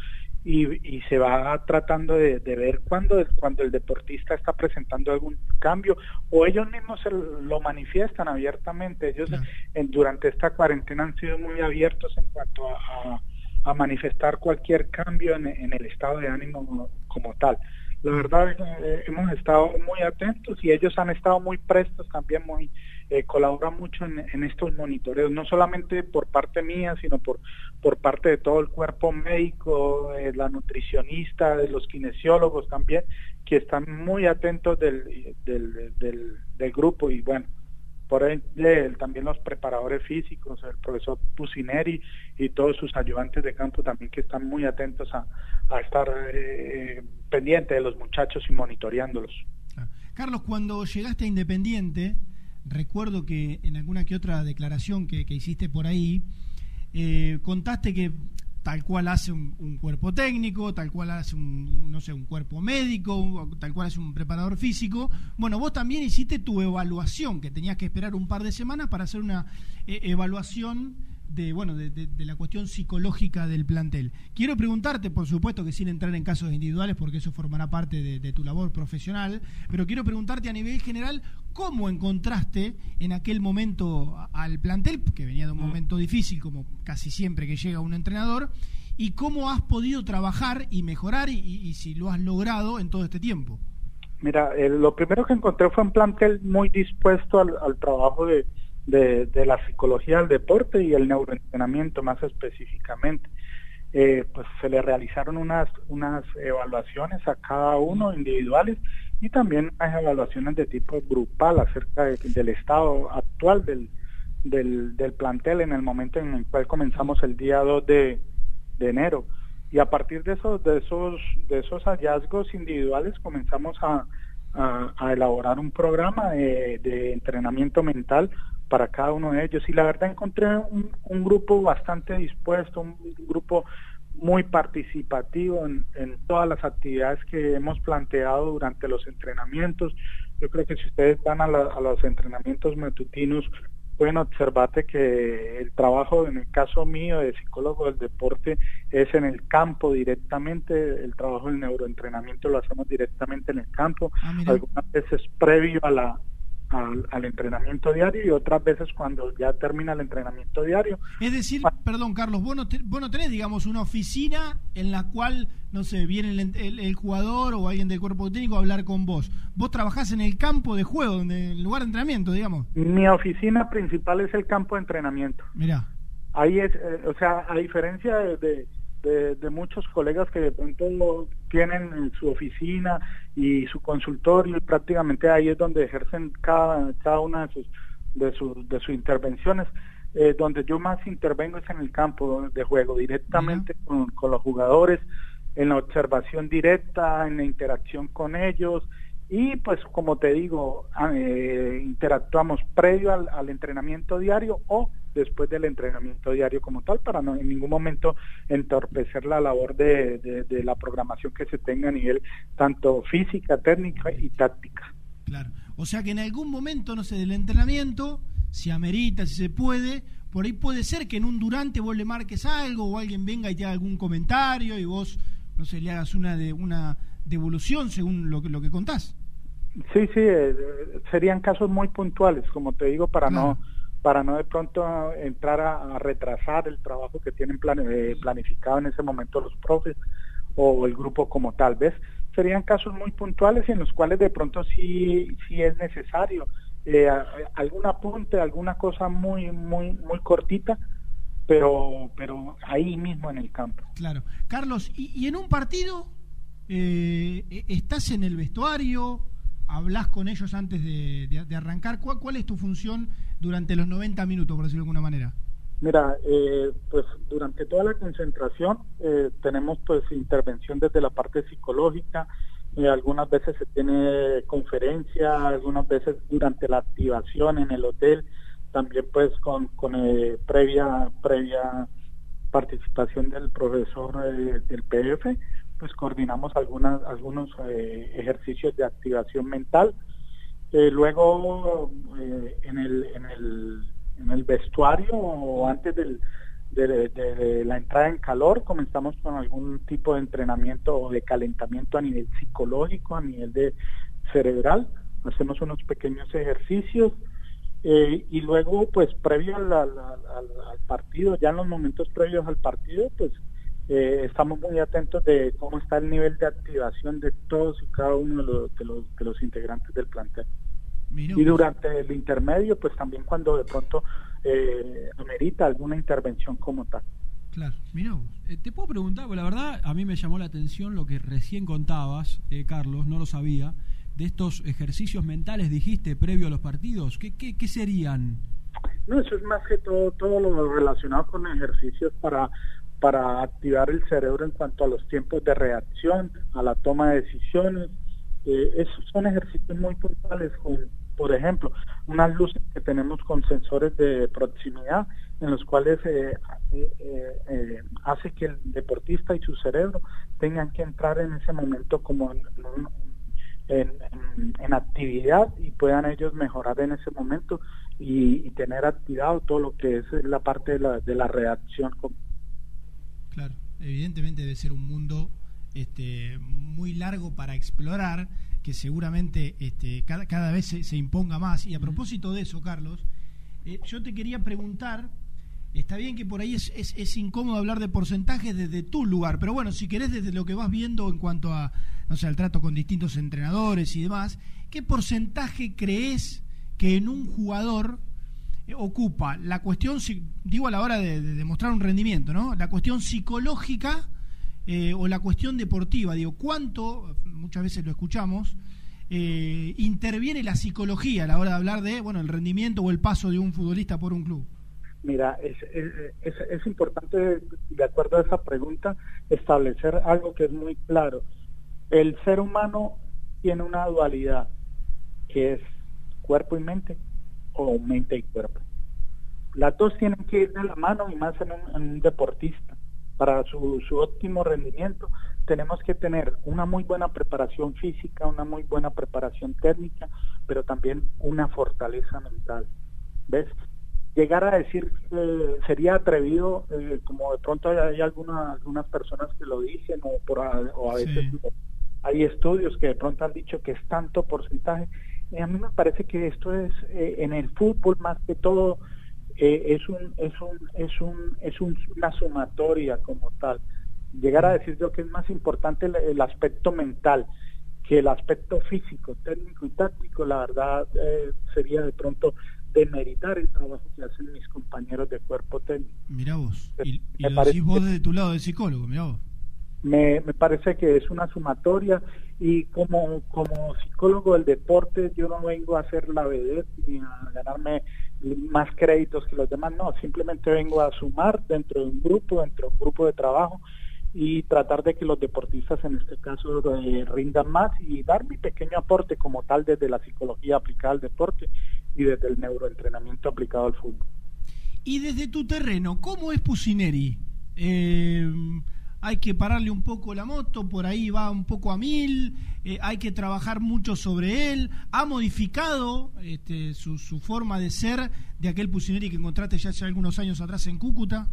y, y se va tratando de, de ver cuando cuando el deportista está presentando algún cambio o ellos mismos se lo manifiestan abiertamente. Ellos en, durante esta cuarentena han sido muy abiertos en cuanto a, a, a manifestar cualquier cambio en, en el estado de ánimo como tal. La verdad eh, hemos estado muy atentos y ellos han estado muy prestos también muy eh, colabora mucho en, en, estos monitoreos, no solamente por parte mía, sino por, por parte de todo el cuerpo médico, eh, la nutricionista, de los kinesiólogos también, que están muy atentos del, del, del, del grupo y bueno, por ende también los preparadores físicos, el profesor Pusineri y todos sus ayudantes de campo también que están muy atentos a, a estar eh, pendientes de los muchachos y monitoreándolos. Carlos, cuando llegaste a Independiente, recuerdo que en alguna que otra declaración que, que hiciste por ahí, eh, contaste que tal cual hace un, cuerpo técnico, tal cual hace un, no sé, un cuerpo médico, tal cual hace un preparador físico. Bueno, vos también hiciste tu evaluación, que tenías que esperar un par de semanas para hacer una eh, evaluación de bueno de, de, de, la cuestión psicológica del plantel. Quiero preguntarte, por supuesto que sin entrar en casos individuales, porque eso formará parte de, de, tu labor profesional, pero quiero preguntarte a nivel general cómo encontraste en aquel momento al plantel, que venía de un momento difícil, como casi siempre que llega un entrenador, y cómo has podido trabajar y mejorar y, y, si lo has logrado en todo este tiempo. Mira, eh, lo primero que encontré fue un plantel muy dispuesto al, al trabajo de de, la psicología del deporte y el neuroentrenamiento más específicamente. Eh, pues se le realizaron unas, unas evaluaciones a cada uno individuales y también hay evaluaciones de tipo grupal acerca de, del estado actual del, del, del, plantel en el momento en el cual comenzamos el día 2 de, de enero. Y a partir de esos, de esos, de esos hallazgos individuales comenzamos a, a, a elaborar un programa de, de entrenamiento mental para cada uno de ellos. Y la verdad encontré un, un grupo bastante dispuesto, un grupo muy participativo en, en, todas las actividades que hemos planteado durante los entrenamientos. Yo creo que si ustedes van a, la, a los entrenamientos matutinos, pueden observarte que el trabajo, en el caso mío de psicólogo del deporte, es en el campo directamente, el trabajo del neuroentrenamiento lo hacemos directamente en el campo, ah, algunas veces previo a la, al, al, entrenamiento diario y otras veces cuando ya termina el entrenamiento diario. Es decir, perdón Carlos, vos no, te, vos no tenés, digamos, una oficina en la cual, no sé, viene el, el, el, jugador o alguien del cuerpo técnico a hablar con vos. Vos trabajás en el campo de juego, en el lugar de entrenamiento, digamos. Mi oficina principal es el campo de entrenamiento. Mira. Ahí es, eh, o sea, a diferencia de, de de, de, muchos colegas que de pronto tienen su oficina y su consultorio y prácticamente ahí es donde ejercen cada, cada una de sus, de, sus, de sus intervenciones. Eh, donde yo más intervengo es en el campo de juego, directamente uh -huh. con, con, los jugadores, en la observación directa, en la interacción con ellos y pues como te digo, eh, interactuamos previo al, al entrenamiento diario o después del entrenamiento diario como tal para no en ningún momento entorpecer la labor de, de, de, la programación que se tenga a nivel tanto física, técnica y táctica. Claro, o sea que en algún momento, no sé, del entrenamiento, si amerita, si se puede, por ahí puede ser que en un durante vos le marques algo o alguien venga y te haga algún comentario y vos, no sé, le hagas una de una devolución según lo que, lo que contás. Sí, sí, eh, serían casos muy puntuales, como te digo, para claro. no para no de pronto entrar a, retrasar el trabajo que tienen plan, eh, planificado en ese momento los profes o el grupo como tal vez serían casos muy puntuales en los cuales de pronto sí sí es necesario eh, algún apunte alguna cosa muy muy muy cortita pero pero ahí mismo en el campo. Claro. Carlos y, y en un partido eh, estás en el vestuario hablas con ellos antes de, de, arrancar. ¿Cuál, ¿Cuál, es tu función durante los 90 minutos, por decirlo de alguna manera? Mira, eh, pues durante toda la concentración eh, tenemos pues intervención desde la parte psicológica, eh, algunas veces se tiene conferencia, algunas veces durante la activación en el hotel, también pues con, con eh, previa, previa participación del profesor eh, del PF, pues coordinamos algunas, algunos eh, ejercicios de activación mental. Eh, luego, eh, en, el, en, el, en el vestuario o antes del, de, de, la entrada en calor, comenzamos con algún tipo de entrenamiento o de calentamiento a nivel psicológico, a nivel de cerebral. Hacemos unos pequeños ejercicios. Eh, y luego, pues previo al, al, al, al, partido, ya en los momentos previos al partido, pues eh, estamos muy atentos de cómo está el nivel de activación de todos y cada uno de los, de los, de los integrantes del plantel. y durante el intermedio, pues también cuando de pronto eh, amerita alguna intervención como tal. Claro, mira, eh, te puedo preguntar, porque la verdad a mí me llamó la atención lo que recién contabas, eh, Carlos, no lo sabía, de estos ejercicios mentales, dijiste, previo a los partidos. ¿Qué, qué, qué serían? No, eso es más que todo, todo lo relacionado con ejercicios para, para activar el cerebro en cuanto a los tiempos de reacción, a la toma de decisiones. Eh, esos son ejercicios muy puntuales con por ejemplo, unas luces que tenemos con sensores de proximidad en los cuales eh, eh, eh, hace que el deportista y su cerebro tengan que entrar en ese momento como en, en, actividad y puedan ellos mejorar en ese momento y, tener activado todo lo que es la parte de la, de la reacción. Claro, evidentemente debe ser un mundo este, muy largo para explorar que seguramente este, cada, cada vez se, imponga más. Y a propósito de eso, Carlos, eh, yo te quería preguntar, está bien que por ahí es, es, incómodo hablar de porcentajes desde tu lugar, pero bueno, si querés desde lo que vas viendo en cuanto a, no sé, al trato con distintos entrenadores y demás, ¿qué porcentaje crees que en un jugador ocupa la cuestión, digo a la hora de, de demostrar un rendimiento, ¿no? La cuestión psicológica eh, o la cuestión deportiva, digo, ¿cuánto, muchas veces lo escuchamos, eh, interviene la psicología a la hora de hablar de, bueno, el rendimiento o el paso de un futbolista por un club? Mira, es, es, es, importante, de acuerdo a esa pregunta, establecer algo que es muy claro. El ser humano tiene una dualidad, que es cuerpo y mente, o mente y cuerpo. Las dos tienen que ir de la mano y más en un deportista para su, su óptimo rendimiento tenemos que tener una muy buena preparación física, una muy buena preparación técnica, pero también una fortaleza mental. ¿Ves? Llegar a decir eh, sería atrevido, eh, como de pronto hay, algunas, algunas personas que lo dicen, o, por, o a veces hay estudios que de pronto han dicho que es tanto porcentaje. A mí me parece que esto es eh, en el fútbol más que todo eh, es un es un es un es una sumatoria como tal. Llegar a decir yo que es más importante el, aspecto mental que el aspecto físico técnico y táctico la verdad eh, sería de pronto demeritar el trabajo que hacen mis compañeros de cuerpo técnico. Mira vos y, lo decís vos desde tu lado de psicólogo mira vos. Me, me parece que es una sumatoria y como, como psicólogo del deporte yo no vengo a hacer la vedette ni a ganarme más créditos que los demás, no, simplemente vengo a sumar dentro de un grupo, dentro de un grupo de trabajo y tratar de que los deportistas en este caso eh, rindan más y dar mi pequeño aporte como tal desde la psicología aplicada al deporte y desde el neuroentrenamiento aplicado al fútbol. Y desde tu terreno, ¿cómo es Pusineri? Eh, hay que pararle un poco la moto, por ahí va un poco a mil, eh, hay que trabajar mucho sobre él, ha modificado este, su, su, forma de ser de aquel Pusineri que encontraste ya hace algunos años atrás en Cúcuta.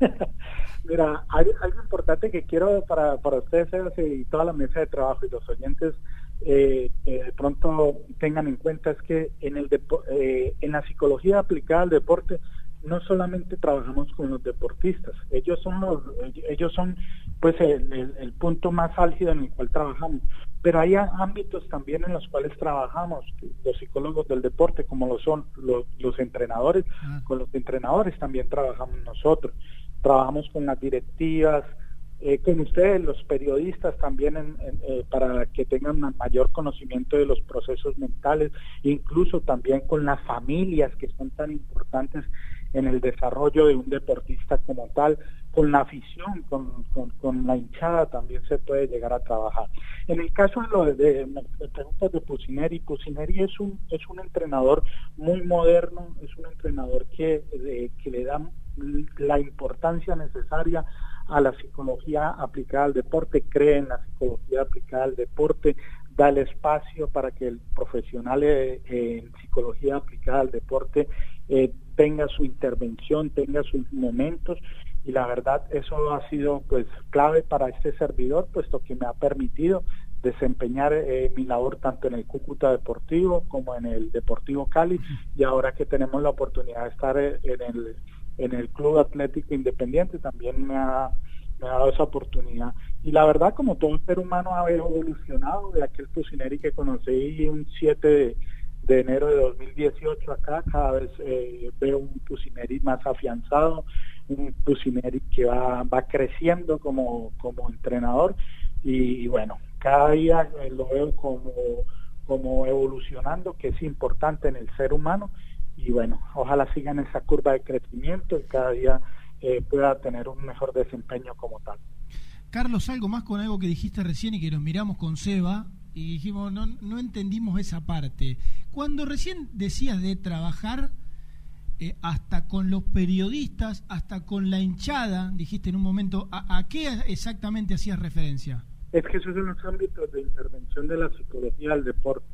(laughs) Mira, algo importante que quiero para, para ustedes y toda la mesa de trabajo y los oyentes eh, de pronto tengan en cuenta es que en, el eh, en la psicología aplicada al deporte no solamente trabajamos con los deportistas, ellos son los, ellos son pues el, punto más álgido en el cual trabajamos, pero hay ámbitos también en los cuales trabajamos los psicólogos del deporte, como lo son los, entrenadores, ah. con los entrenadores también trabajamos nosotros, trabajamos con las directivas, eh, con ustedes, los periodistas también, eh, para que tengan un mayor conocimiento de los procesos mentales, incluso también con las familias que son tan importantes en el desarrollo de un deportista como tal, con la afición, con, con, la hinchada también se puede llegar a trabajar. En el caso de lo de, de, preguntas de Pusineri, Pusineri es un, es un entrenador muy moderno, es un entrenador que, que le da la importancia necesaria a la psicología aplicada al deporte, cree en la psicología aplicada al deporte, da el espacio para que el profesional eh, en psicología aplicada al deporte eh, tenga su intervención, tenga sus momentos y la verdad eso ha sido pues clave para este servidor puesto que me ha permitido desempeñar eh, mi labor tanto en el Cúcuta Deportivo como en el Deportivo Cali y ahora que tenemos la oportunidad de estar en el en el Club Atlético Independiente también me ha, me ha dado esa oportunidad. Y la verdad, como todo ser humano ha evolucionado de aquel Fusineri que conocí un 7 de, de enero de 2018 acá, cada vez eh, veo un Pusineri más afianzado, un Pusineri que va, va creciendo como, como entrenador y, bueno, cada día eh, lo veo como, como evolucionando, que es importante en el ser humano y bueno, ojalá sigan esa curva de crecimiento y cada día eh, pueda tener un mejor desempeño como tal. Carlos, algo más con algo que dijiste recién y que nos miramos con Seba y dijimos, no, no entendimos esa parte. Cuando recién decías de trabajar eh, hasta con los periodistas, hasta con la hinchada, dijiste en un momento, ¿a, qué exactamente hacías referencia? Es que esos son los ámbitos de intervención de la psicología del deporte.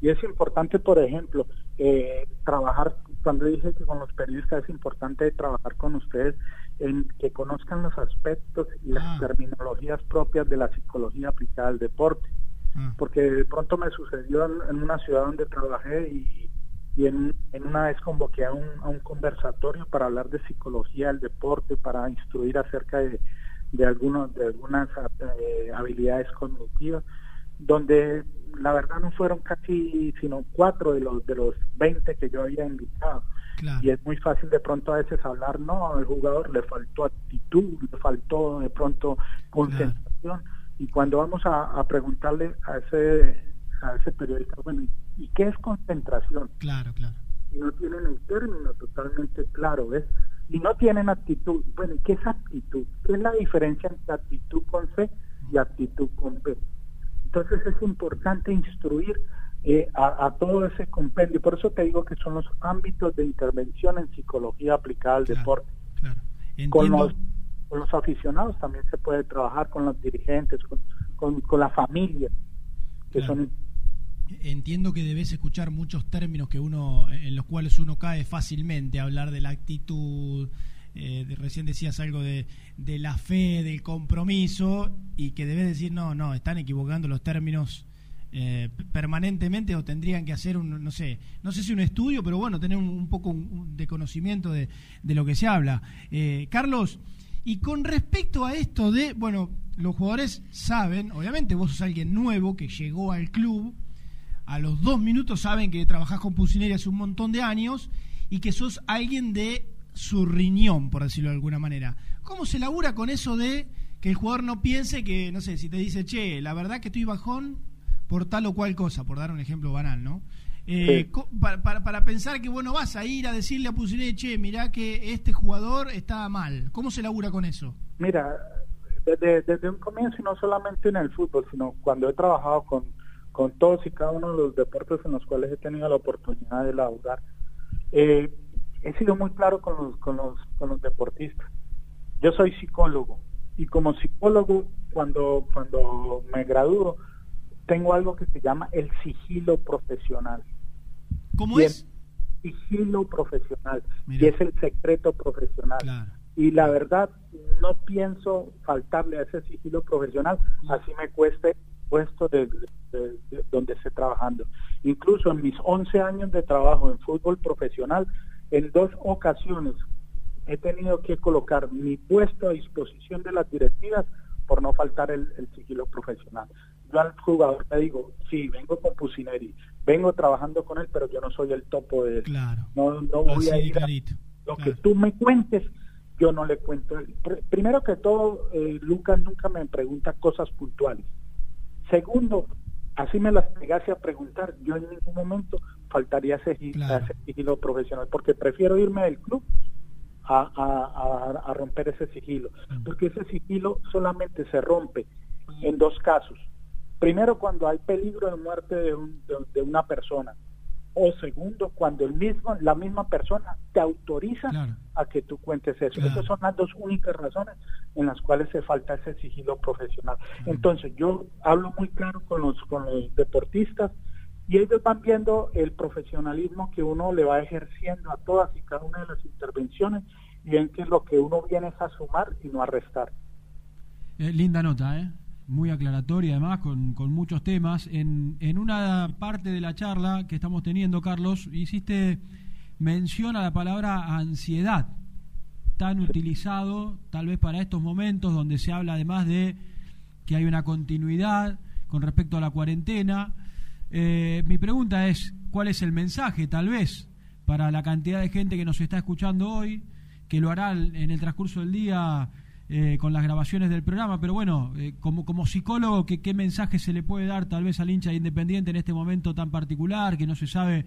Y es importante, por ejemplo, eh, trabajar, cuando dije que con los periodistas es importante trabajar con ustedes en que conozcan los aspectos y las ah. terminologías propias de la psicología aplicada al deporte. Ah. Porque de pronto me sucedió en, una ciudad donde trabajé y, y en, una vez convoqué a un, a un conversatorio para hablar de psicología del deporte, para instruir acerca de, de, algunos, de algunas eh, habilidades cognitivas, donde la verdad no fueron casi sino cuatro de los de los 20 que yo había invitado. Y es muy fácil de pronto a veces hablar, no, al jugador le faltó actitud, le faltó de pronto concentración y cuando vamos a, preguntarle a ese a ese periodista, bueno, ¿y qué es concentración? Claro, claro. Y no tienen el término totalmente claro, ¿ves? Y no tienen actitud. Bueno, ¿qué es actitud? ¿Qué es la diferencia entre actitud con C y actitud con P? Entonces es importante instruir eh, a, todo ese compendio. Por eso te digo que son los ámbitos de intervención en psicología aplicada al deporte. Claro. Con los con los aficionados también se puede trabajar con los dirigentes, con, con, la familia, que son Entiendo que debes escuchar muchos términos que uno, en los cuales uno cae fácilmente, hablar de la actitud, eh, recién decías algo de, de, la fe, del compromiso, y que debes decir, no, no, están equivocando los términos eh, permanentemente o tendrían que hacer un, no sé, no sé si un estudio, pero bueno, tener un, poco de conocimiento de, de, lo que se habla. Eh, Carlos, y con respecto a esto de, bueno, los jugadores saben, obviamente vos sos alguien nuevo que llegó al club, a los dos minutos saben que trabajás con Pusineri hace un montón de años y que sos alguien de su riñón, por decirlo de alguna manera. ¿Cómo se labura con eso de que el jugador no piense que, no sé, si te dice, che, la verdad que estoy bajón por tal o cual cosa, por dar un ejemplo banal, ¿no? Eh, para, para, pensar que bueno vas a ir a decirle a Pusineri, che, mirá que este jugador está mal. ¿Cómo se labura con eso? Mira, desde, desde un comienzo, y no solamente en el fútbol, sino cuando he trabajado con, con todos y cada uno de los deportes en los cuales he tenido la oportunidad de laburar, eh, he sido muy claro con los, con los, con los deportistas. Yo soy psicólogo y como psicólogo, cuando, cuando me gradúo, tengo algo que se llama el sigilo profesional. ¿Cómo es? sigilo profesional, y es el secreto profesional. Y la verdad, no pienso faltarle a ese sigilo profesional, así me cueste puesto de, donde esté trabajando. Incluso en mis 11 años de trabajo en fútbol profesional, en dos ocasiones he tenido que colocar mi puesto a disposición de las directivas por no faltar el sigilo profesional yo al jugador le digo, sí, vengo con Pusineri, vengo trabajando con él, pero yo no soy el topo de él. Claro. No, no voy a ir a, lo que tú me cuentes, yo no le cuento. Primero que todo, eh, Lucas nunca me pregunta cosas puntuales. Segundo, así me las pegase a preguntar, yo en ningún momento faltaría ese, sigilo profesional, porque prefiero irme del club a, a, a romper ese sigilo, porque ese sigilo solamente se rompe en dos casos Primero, cuando hay peligro de muerte de, de, una persona. O segundo, cuando el mismo, la misma persona te autoriza a que tú cuentes eso. Esas son las dos únicas razones en las cuales se falta ese sigilo profesional. Entonces, yo hablo muy claro con los, con los deportistas y ellos van viendo el profesionalismo que uno le va ejerciendo a todas y cada una de las intervenciones y ven que lo que uno viene es a sumar y no a restar. Eh, linda nota, ¿eh? Muy aclaratoria además, con, con muchos temas. En, en, una parte de la charla que estamos teniendo, Carlos, hiciste mención a la palabra ansiedad, tan utilizado tal vez para estos momentos donde se habla además de que hay una continuidad con respecto a la cuarentena. Eh, mi pregunta es, ¿cuál es el mensaje, tal vez, para la cantidad de gente que nos está escuchando hoy, que lo hará en el transcurso del día eh, con las grabaciones del programa? Pero bueno, eh, como, como psicólogo, ¿qué, ¿qué mensaje se le puede dar tal vez al hincha de Independiente en este momento tan particular, que no se sabe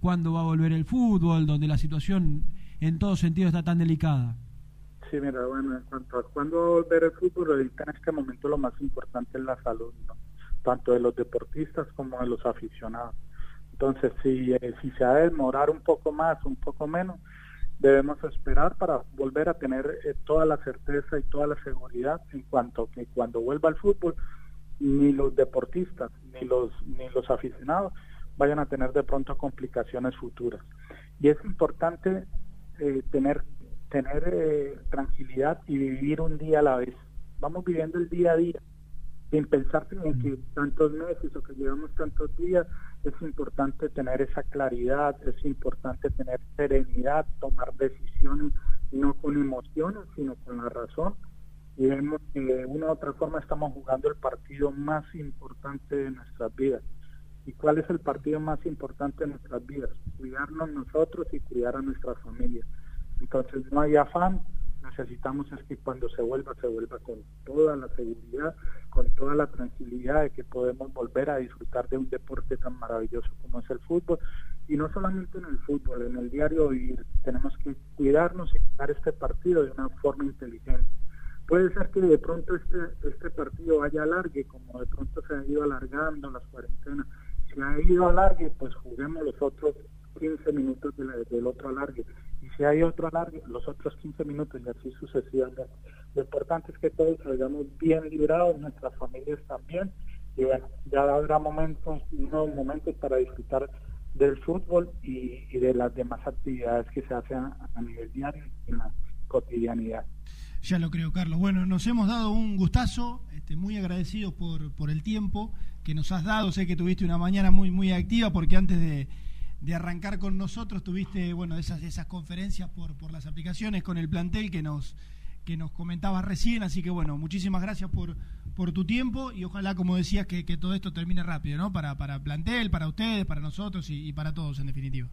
cuándo va a volver el fútbol, donde la situación en todo sentido está tan delicada? Sí, mira, bueno, en cuanto a cuándo va a volver el fútbol, ahorita en este momento lo más importante es la salud, ¿no? tanto de los deportistas como de los aficionados. Entonces, si, eh, si se ha de demorar un poco más, un poco menos, debemos esperar para volver a tener eh, toda la certeza y toda la seguridad en cuanto que cuando vuelva el fútbol, ni los deportistas ni los ni los aficionados vayan a tener de pronto complicaciones futuras. Y es importante eh, tener tener eh, tranquilidad y vivir un día a la vez. Vamos viviendo el día a día sin pensar en que tantos meses o que llevamos tantos días, es importante tener esa claridad, es importante tener serenidad, tomar decisiones no con emociones, sino con la razón. Y vemos que de una u otra forma estamos jugando el partido más importante de nuestras vidas. ¿Y cuál es el partido más importante de nuestras vidas? Cuidarnos nosotros y cuidar a nuestras familias. Entonces no hay afán, necesitamos es que cuando se vuelva, se vuelva con toda la seguridad, con toda la tranquilidad de que podemos volver a disfrutar de un deporte tan maravilloso como es el fútbol. Y no solamente en el fútbol, en el diario vivir, tenemos que cuidarnos y jugar este partido de una forma inteligente. Puede ser que de pronto este, este partido vaya alargue, como de pronto se ha ido alargando las cuarentenas. Si ha ido alargue, pues juguemos los otros 15 minutos del otro alargue si hay otro alargue, los otros 15 minutos y así sucesivamente. Lo importante es que todos salgamos bien librados, nuestras familias también, y bueno, ya habrá momentos, unos momentos para disfrutar del fútbol y, de las demás actividades que se hacen a, nivel diario y en la cotidianidad. Ya lo creo, Carlos. Bueno, nos hemos dado un gustazo, este, muy agradecidos por, por el tiempo que nos has dado. Sé que tuviste una mañana muy, muy activa porque antes de, de arrancar con nosotros. Tuviste, bueno, esas, esas conferencias por, por las aplicaciones con el plantel que nos, que nos comentabas recién. Así que, bueno, muchísimas gracias por, por tu tiempo y ojalá, como decías, que, que todo esto termine rápido, ¿no? Para, para plantel, para ustedes, para nosotros y, para todos, en definitiva.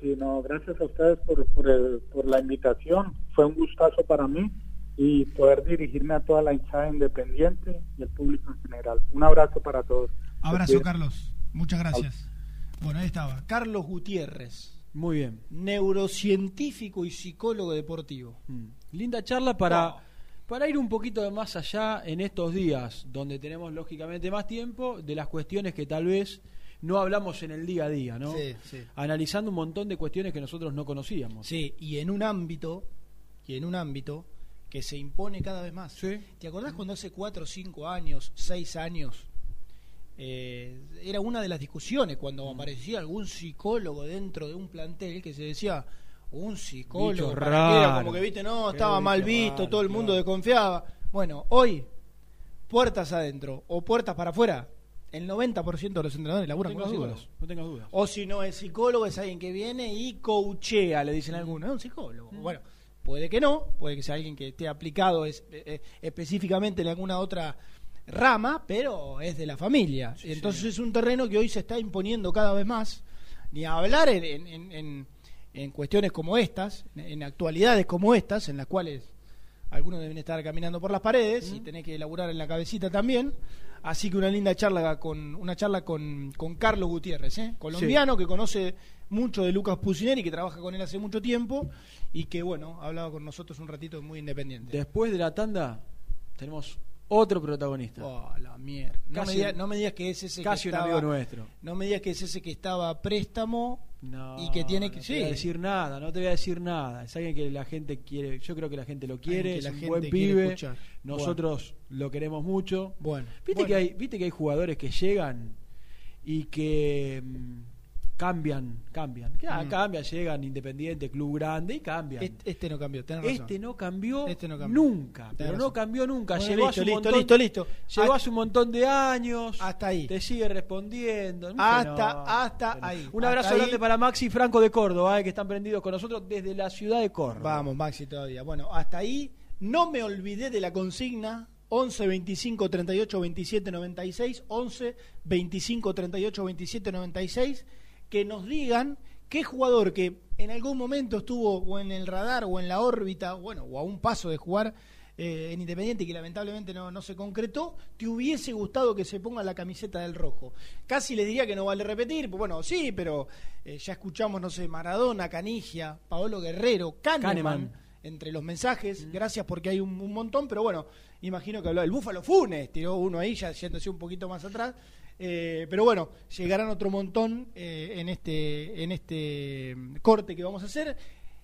Sí, no, gracias a ustedes por, por, por la invitación. Fue un gustazo para mí y poder dirigirme a toda la hinchada independiente y el público en general. Un abrazo para todos. Abrazo, Carlos. Muchas gracias. Bueno, ahí estaba. Carlos Gutiérrez. Muy bien. Neurocientífico y psicólogo deportivo. Mm. Linda charla para, para ir un poquito de más allá en estos días, donde tenemos lógicamente más tiempo, de las cuestiones que tal vez no hablamos en el día a día, ¿no? Sí, sí. Analizando un montón de cuestiones que nosotros no conocíamos. Sí, y en un ámbito, y en un ámbito que se impone cada vez más. Sí. ¿Te acordás cuando hace cuatro, cinco años, seis años, eh, era una de las discusiones cuando mm. aparecía algún psicólogo dentro de un plantel que se decía un psicólogo raro. como que viste no estaba mal visto todo el mundo desconfiaba. Bueno hoy puertas adentro o puertas para afuera el 90% de los entrenadores laburan no con dudas, no tengas dudas. O si no es psicólogo es alguien que viene y coachea le dicen algunos. Es un psicólogo. Mm. bueno puede que no puede que sea alguien que esté aplicado es, eh, eh, específicamente en alguna otra rama, pero es de la familia. Entonces es un terreno que hoy se está imponiendo cada vez más, ni a hablar en, en, en, en cuestiones como estas, en actualidades como estas, en las cuales algunos deben estar caminando por las paredes y tenés que elaborar en la cabecita también. Así que una linda charla con una charla con, con Carlos Gutiérrez, ¿eh? colombiano que conoce mucho de Lucas Pusineri, que trabaja con él hace mucho tiempo y que bueno, ha hablado con nosotros un ratito muy independiente. Después de la tanda tenemos otro protagonista. Oh, la mierda. No, Casi- me digas, no me digas que es ese casi que un estaba, amigo nuestro. No me digas que es ese que estaba a préstamo No, y que tiene que no te voy a decir nada, no te voy a decir nada. Es alguien que la gente quiere, yo creo que la gente lo quiere, que es la un gente buen pibe. escuchar. Nosotros lo queremos mucho. Bueno, Viste bueno. que hay, viste que hay jugadores que llegan y que mm, cambian, cambian. Ah, Mm. Cambian, llegan Independiente, club grande y cambian. Este, este no cambió, tenés razón. Este no cambió, Este no cambió. nunca, Tenés pero no razón. cambió nunca. Bueno, llegó listo, hace un listo, montón, listo, listo. Llegó Hasta- hace un montón de años. Hasta ahí. Te sigue respondiendo. Hasta, No, hasta pero- ahí. Un abrazo Hasta ahí. grande para Maxi y Franco de Córdoba, eh, que están prendidos con nosotros desde la ciudad de Córdoba. Vamos, Maxi, todavía. Bueno, hasta ahí no me olvidé de la consigna 11 25 38 27 96, 11 25 38 27 96, que nos digan qué jugador que en algún momento estuvo o en el radar o en la órbita, bueno, o a un paso de jugar eh, en Independiente y que lamentablemente no, no, se concretó, te hubiese gustado que se ponga la camiseta del rojo. Casi les diría que no vale repetir, pues bueno, sí, pero eh, ya escuchamos, no sé, Maradona, Canigia, Paolo Guerrero, Kahneman, Kahneman. entre los mensajes, gracias porque hay un, un montón, pero bueno, imagino que habló del Búfalo Funes, tiró uno ahí, ya yéndose un poquito más atrás. Eh, pero bueno, llegarán otro montón eh, en este en este mm, corte que vamos a hacer.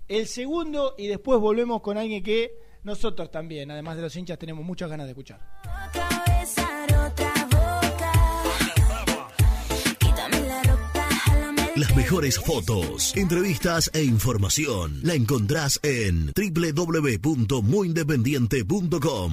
El segundo y después volvemos con alguien que nosotros también, además de los hinchas, tenemos muchas ganas de escuchar. Las mejores fotos, entrevistas e información la encontrás en www.muyindependiente.com.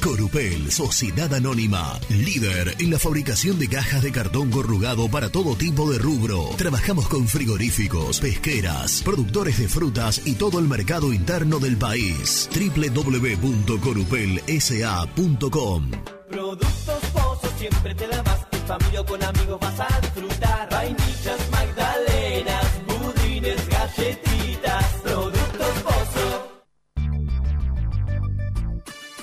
Corupel, Sociedad Anónima, líder en la fabricación de cajas de cartón corrugado para todo tipo de rubro. Trabajamos con frigoríficos, pesqueras, productores de frutas y todo el mercado interno del país. www.corupelsa.com Productos Pozos siempre te da más. En familia con amigos vas a disfrutar. Magdalenas, budines, galletitas.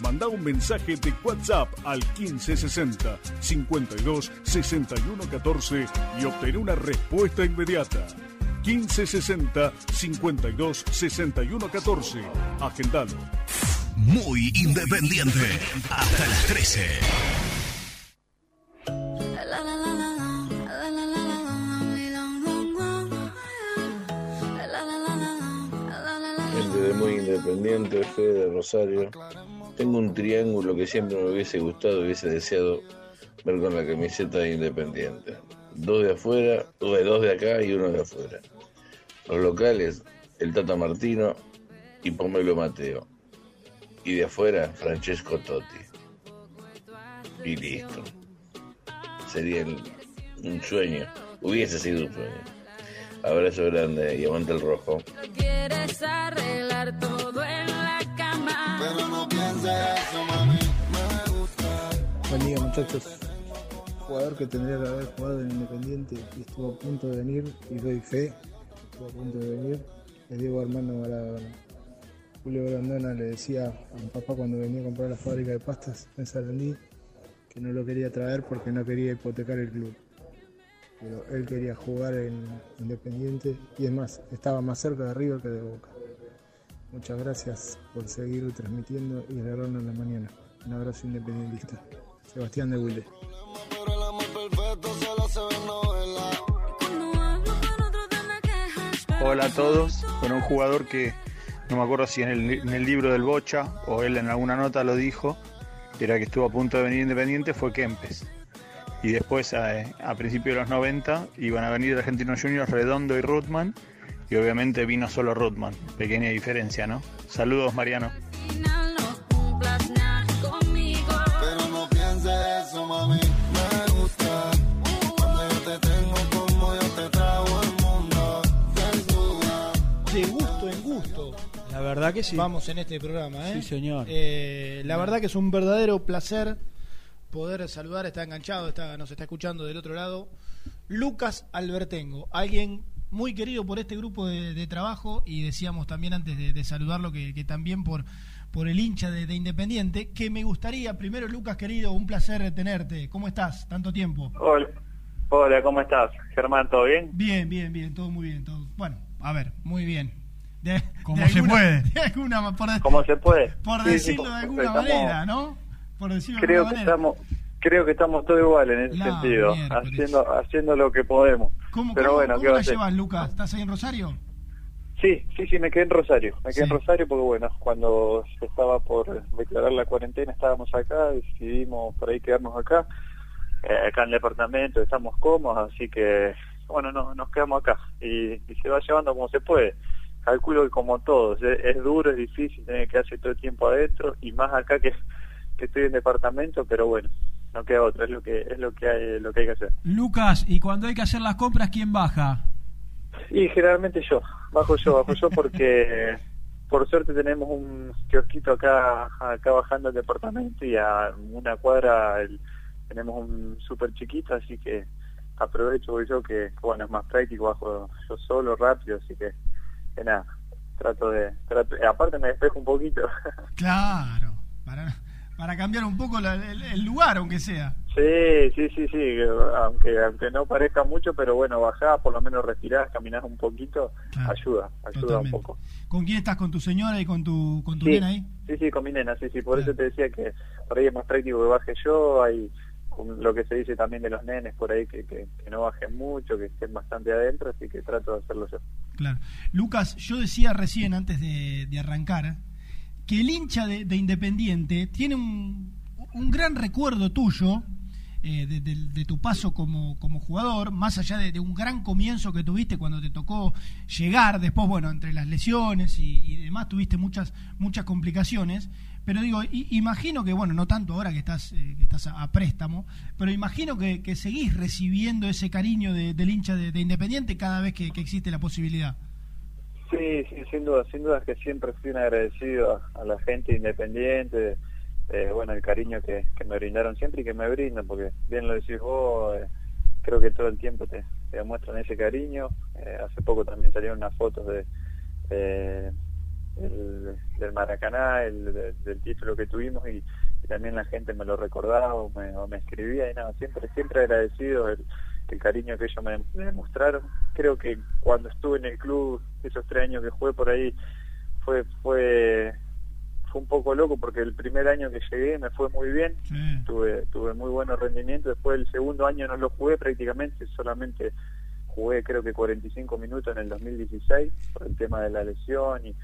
Manda un mensaje de WhatsApp al 1560 52 61 14 y obtén una respuesta inmediata. 1560 52 61 14. Agendalo. Muy independiente. Hasta las 13. Gente de muy independiente, Fede de Rosario. Tengo un triángulo que siempre me hubiese gustado, hubiese deseado ver con la camiseta de Independiente. Dos de afuera, dos de acá y uno de afuera. Los locales, el Tata Martino y Pomelo Mateo. Y de afuera, Francesco Totti. Y listo. Sería el- un sueño. Hubiese sido un sueño. Abrazo grande y aguanta el rojo. Quieres arreglar todo cama. Pero. Buen día muchachos. Jugador que tendría que haber jugado en Independiente y estuvo a punto de venir, y doy fe, estuvo a punto de venir, es Diego Armando Maradona. Julio Grandona le decía a mi papá cuando venía a comprar la fábrica de pastas en Sarandí que no lo quería traer porque no quería hipotecar el club. Pero él quería jugar en Independiente y es más, estaba más cerca de River que de Boca. Muchas gracias por seguir transmitiendo y agarrarnos en la mañana. Un abrazo independentista. Sebastián de Wilde. Hola a todos. Bueno, un jugador que no me acuerdo si en el, en el libro del Bocha o él en alguna nota lo dijo, era que estuvo a punto de venir independiente, fue Kempes. Y después, a, a principios de los 90, iban a venir Argentinos Juniors Redondo y Rutman. Y obviamente vino solo Rutman. Pequeña diferencia, ¿no? Saludos, Mariano. De gusto en gusto. La verdad que sí. Vamos en este programa, ¿eh? Sí, señor. Eh, la verdad que es un verdadero placer poder saludar, está enganchado, está, nos está escuchando del otro lado. Lucas Albertengo, alguien muy querido por este grupo de, de trabajo y decíamos también antes de, de saludarlo que, que también por, por el hincha de, de Independiente, que me gustaría, primero Lucas querido, un placer tenerte. ¿Cómo estás? Tanto tiempo. Hola, hola, ¿cómo estás? Germán, ¿todo bien? Bien, bien, bien, todo muy bien. Todo. Bueno, a ver, muy bien. De, Como de se alguna- puede. (laughs) de alguna- por, ¿Cómo se puede? por Sí, sí, decirlo de alguna estamos- manera, ¿no? Por decirlo de Creo alguna que manera. estamos, creo que estamos todos iguales en ese La sentido, miércoles. haciendo, haciendo lo que podemos. ¿Cómo, Pero cómo- bueno, cómo ¿qué la a llevas, Lucas? ¿Estás ahí en Rosario? Sí, sí, sí, me quedé en Rosario. Me quedé en. Rosario porque, bueno, cuando se estaba por declarar la cuarentena estábamos acá, decidimos por ahí quedarnos acá, eh, acá en el departamento, estamos cómodos, así que, bueno, no, nos quedamos acá y, y se va llevando como se puede. calculo que como todos, es, es duro, es difícil tener que hacer todo el tiempo adentro y más acá que, que estoy en departamento, pero bueno, no queda otra, es lo que es lo que hay, lo que hay que hacer. Lucas, y cuando hay que hacer las compras, ¿quién baja? Y generalmente yo, bajo yo, bajo yo porque (laughs) por suerte tenemos un kiosquito acá, acá bajando el departamento y a una cuadra el- tenemos un súper chiquito, así que aprovecho yo que, bueno, es más práctico, bajo yo solo, rápido, así que, que nada, trato de, trato, aparte me despejo un poquito. Claro, para, para cambiar un poco la- el, el lugar, aunque sea. Sí, sí, sí, sí, aunque aunque no parezca mucho, pero bueno, bajás, por lo menos respirás, caminás un poquito, ayuda, ayuda totalmente. un poco. ¿Con quién estás? ¿Con tu señora y con tu, con tu Sí, nena ahí? sí, sí, con mi nena, sí, sí, por eso te decía que por ahí es más práctico que baje yo, hay lo que se dice también de los nenes por ahí que, que, que no bajen mucho, que estén bastante adentro, así que trato de hacerlo yo. Claro. Lucas, yo decía recién, antes de, de arrancar, que el hincha de, de Independiente tiene un, un gran recuerdo tuyo eh, de, de- tu paso como, como jugador, más allá de, un gran comienzo que tuviste cuando te tocó llegar, después, bueno, entre las lesiones y, demás, tuviste muchas, muchas complicaciones. Pero digo, imagino que, bueno, no tanto ahora que estás, eh, que estás a, préstamo, pero imagino que, que seguís recibiendo ese cariño de- del hincha de, de Independiente cada vez que existe la posibilidad. Sí, sí, sin duda, sin duda que siempre fui agradecido a, la gente independiente, eh, bueno, el cariño que, me brindaron siempre y que me brindan, porque bien lo decís vos, eh, creo que todo el tiempo te, te demuestran ese cariño. Eh, hace poco también salieron unas fotos de, de- el- del Maracaná, el, de- del título que tuvimos y, y también la gente me lo recordaba o me, o me escribía y nada, siempre, siempre agradecido el, el cariño que ellos me, me demostraron. Creo que cuando estuve en el club, esos tres años que jugué por ahí, fue, fue, fue un poco loco porque el primer año que llegué me fue muy bien, tuve, tuve muy buenos rendimientos, después el segundo año no lo jugué prácticamente, solamente jugué creo que 45 minutos en el 2016 por el tema de la lesión y,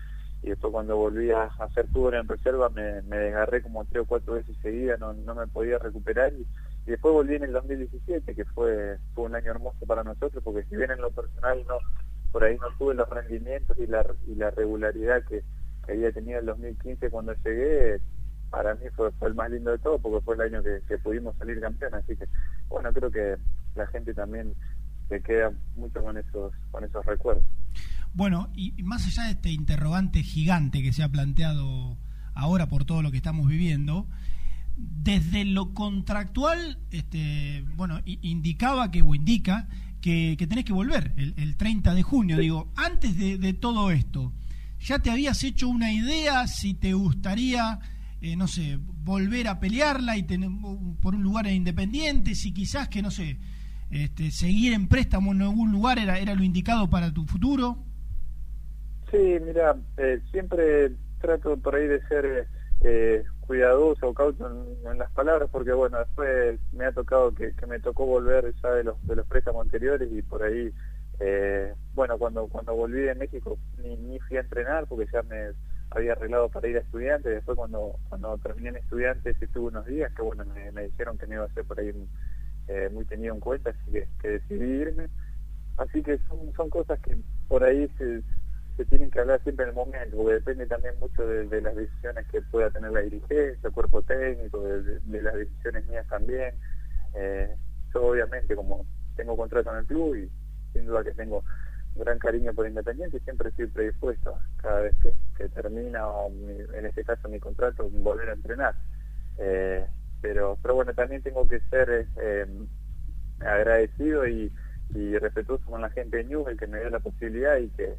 y después cuando volví a hacer fútbol en reserva me, me desgarré como tres o cuatro veces seguidas, no, no me podía recuperar y, y después volví en el 2017 que fue, fue un año hermoso para nosotros porque si bien en lo personal no por ahí no tuve los rendimientos y la, y la regularidad que, que había tenido el 2015 cuando llegué, para mí fue, fue el más lindo de todo porque fue el año que, pudimos salir campeón, así que bueno, creo que la gente también se queda mucho con esos, con esos recuerdos. Bueno, y más allá de este interrogante gigante que se ha planteado ahora por todo lo que estamos viviendo, desde lo contractual, este, bueno, indicaba que, o indica, que, que tenés que volver el, el 30 de junio. Digo, antes de, de todo esto, ¿ya te habías hecho una idea si te gustaría, eh, no sé, volver a pelearla y tener por un lugar en independiente? Si quizás que, no sé, este, seguir en préstamo en algún lugar era, era lo indicado para tu futuro. Sí, mira, eh, siempre trato por ahí de ser eh, cuidadoso o cauto en, las palabras porque bueno, después me ha tocado que, que me tocó volver ya de los, de los préstamos anteriores y por ahí, eh, bueno, cuando cuando volví de México ni, ni fui a entrenar porque ya me había arreglado para ir a estudiantes, después cuando cuando terminé en estudiantes estuve unos días que bueno, me, me dijeron que no iba a ser por ahí eh, muy tenido en cuenta, así que, que decidí irme. Así que son, son cosas que por ahí se, se tienen que hablar siempre en el momento, porque depende también mucho de, las decisiones que pueda tener la dirigencia, el cuerpo técnico, de, las decisiones mías también. Eh, yo obviamente como tengo contrato en el club y sin duda que tengo gran cariño por Independiente, siempre estoy predispuesto cada vez que, que termina, o mi- en este caso mi contrato, volver a entrenar. Eh, pero, pero bueno, también tengo que ser eh, agradecido y, y respetuoso con la gente de Newell que me dio la posibilidad y que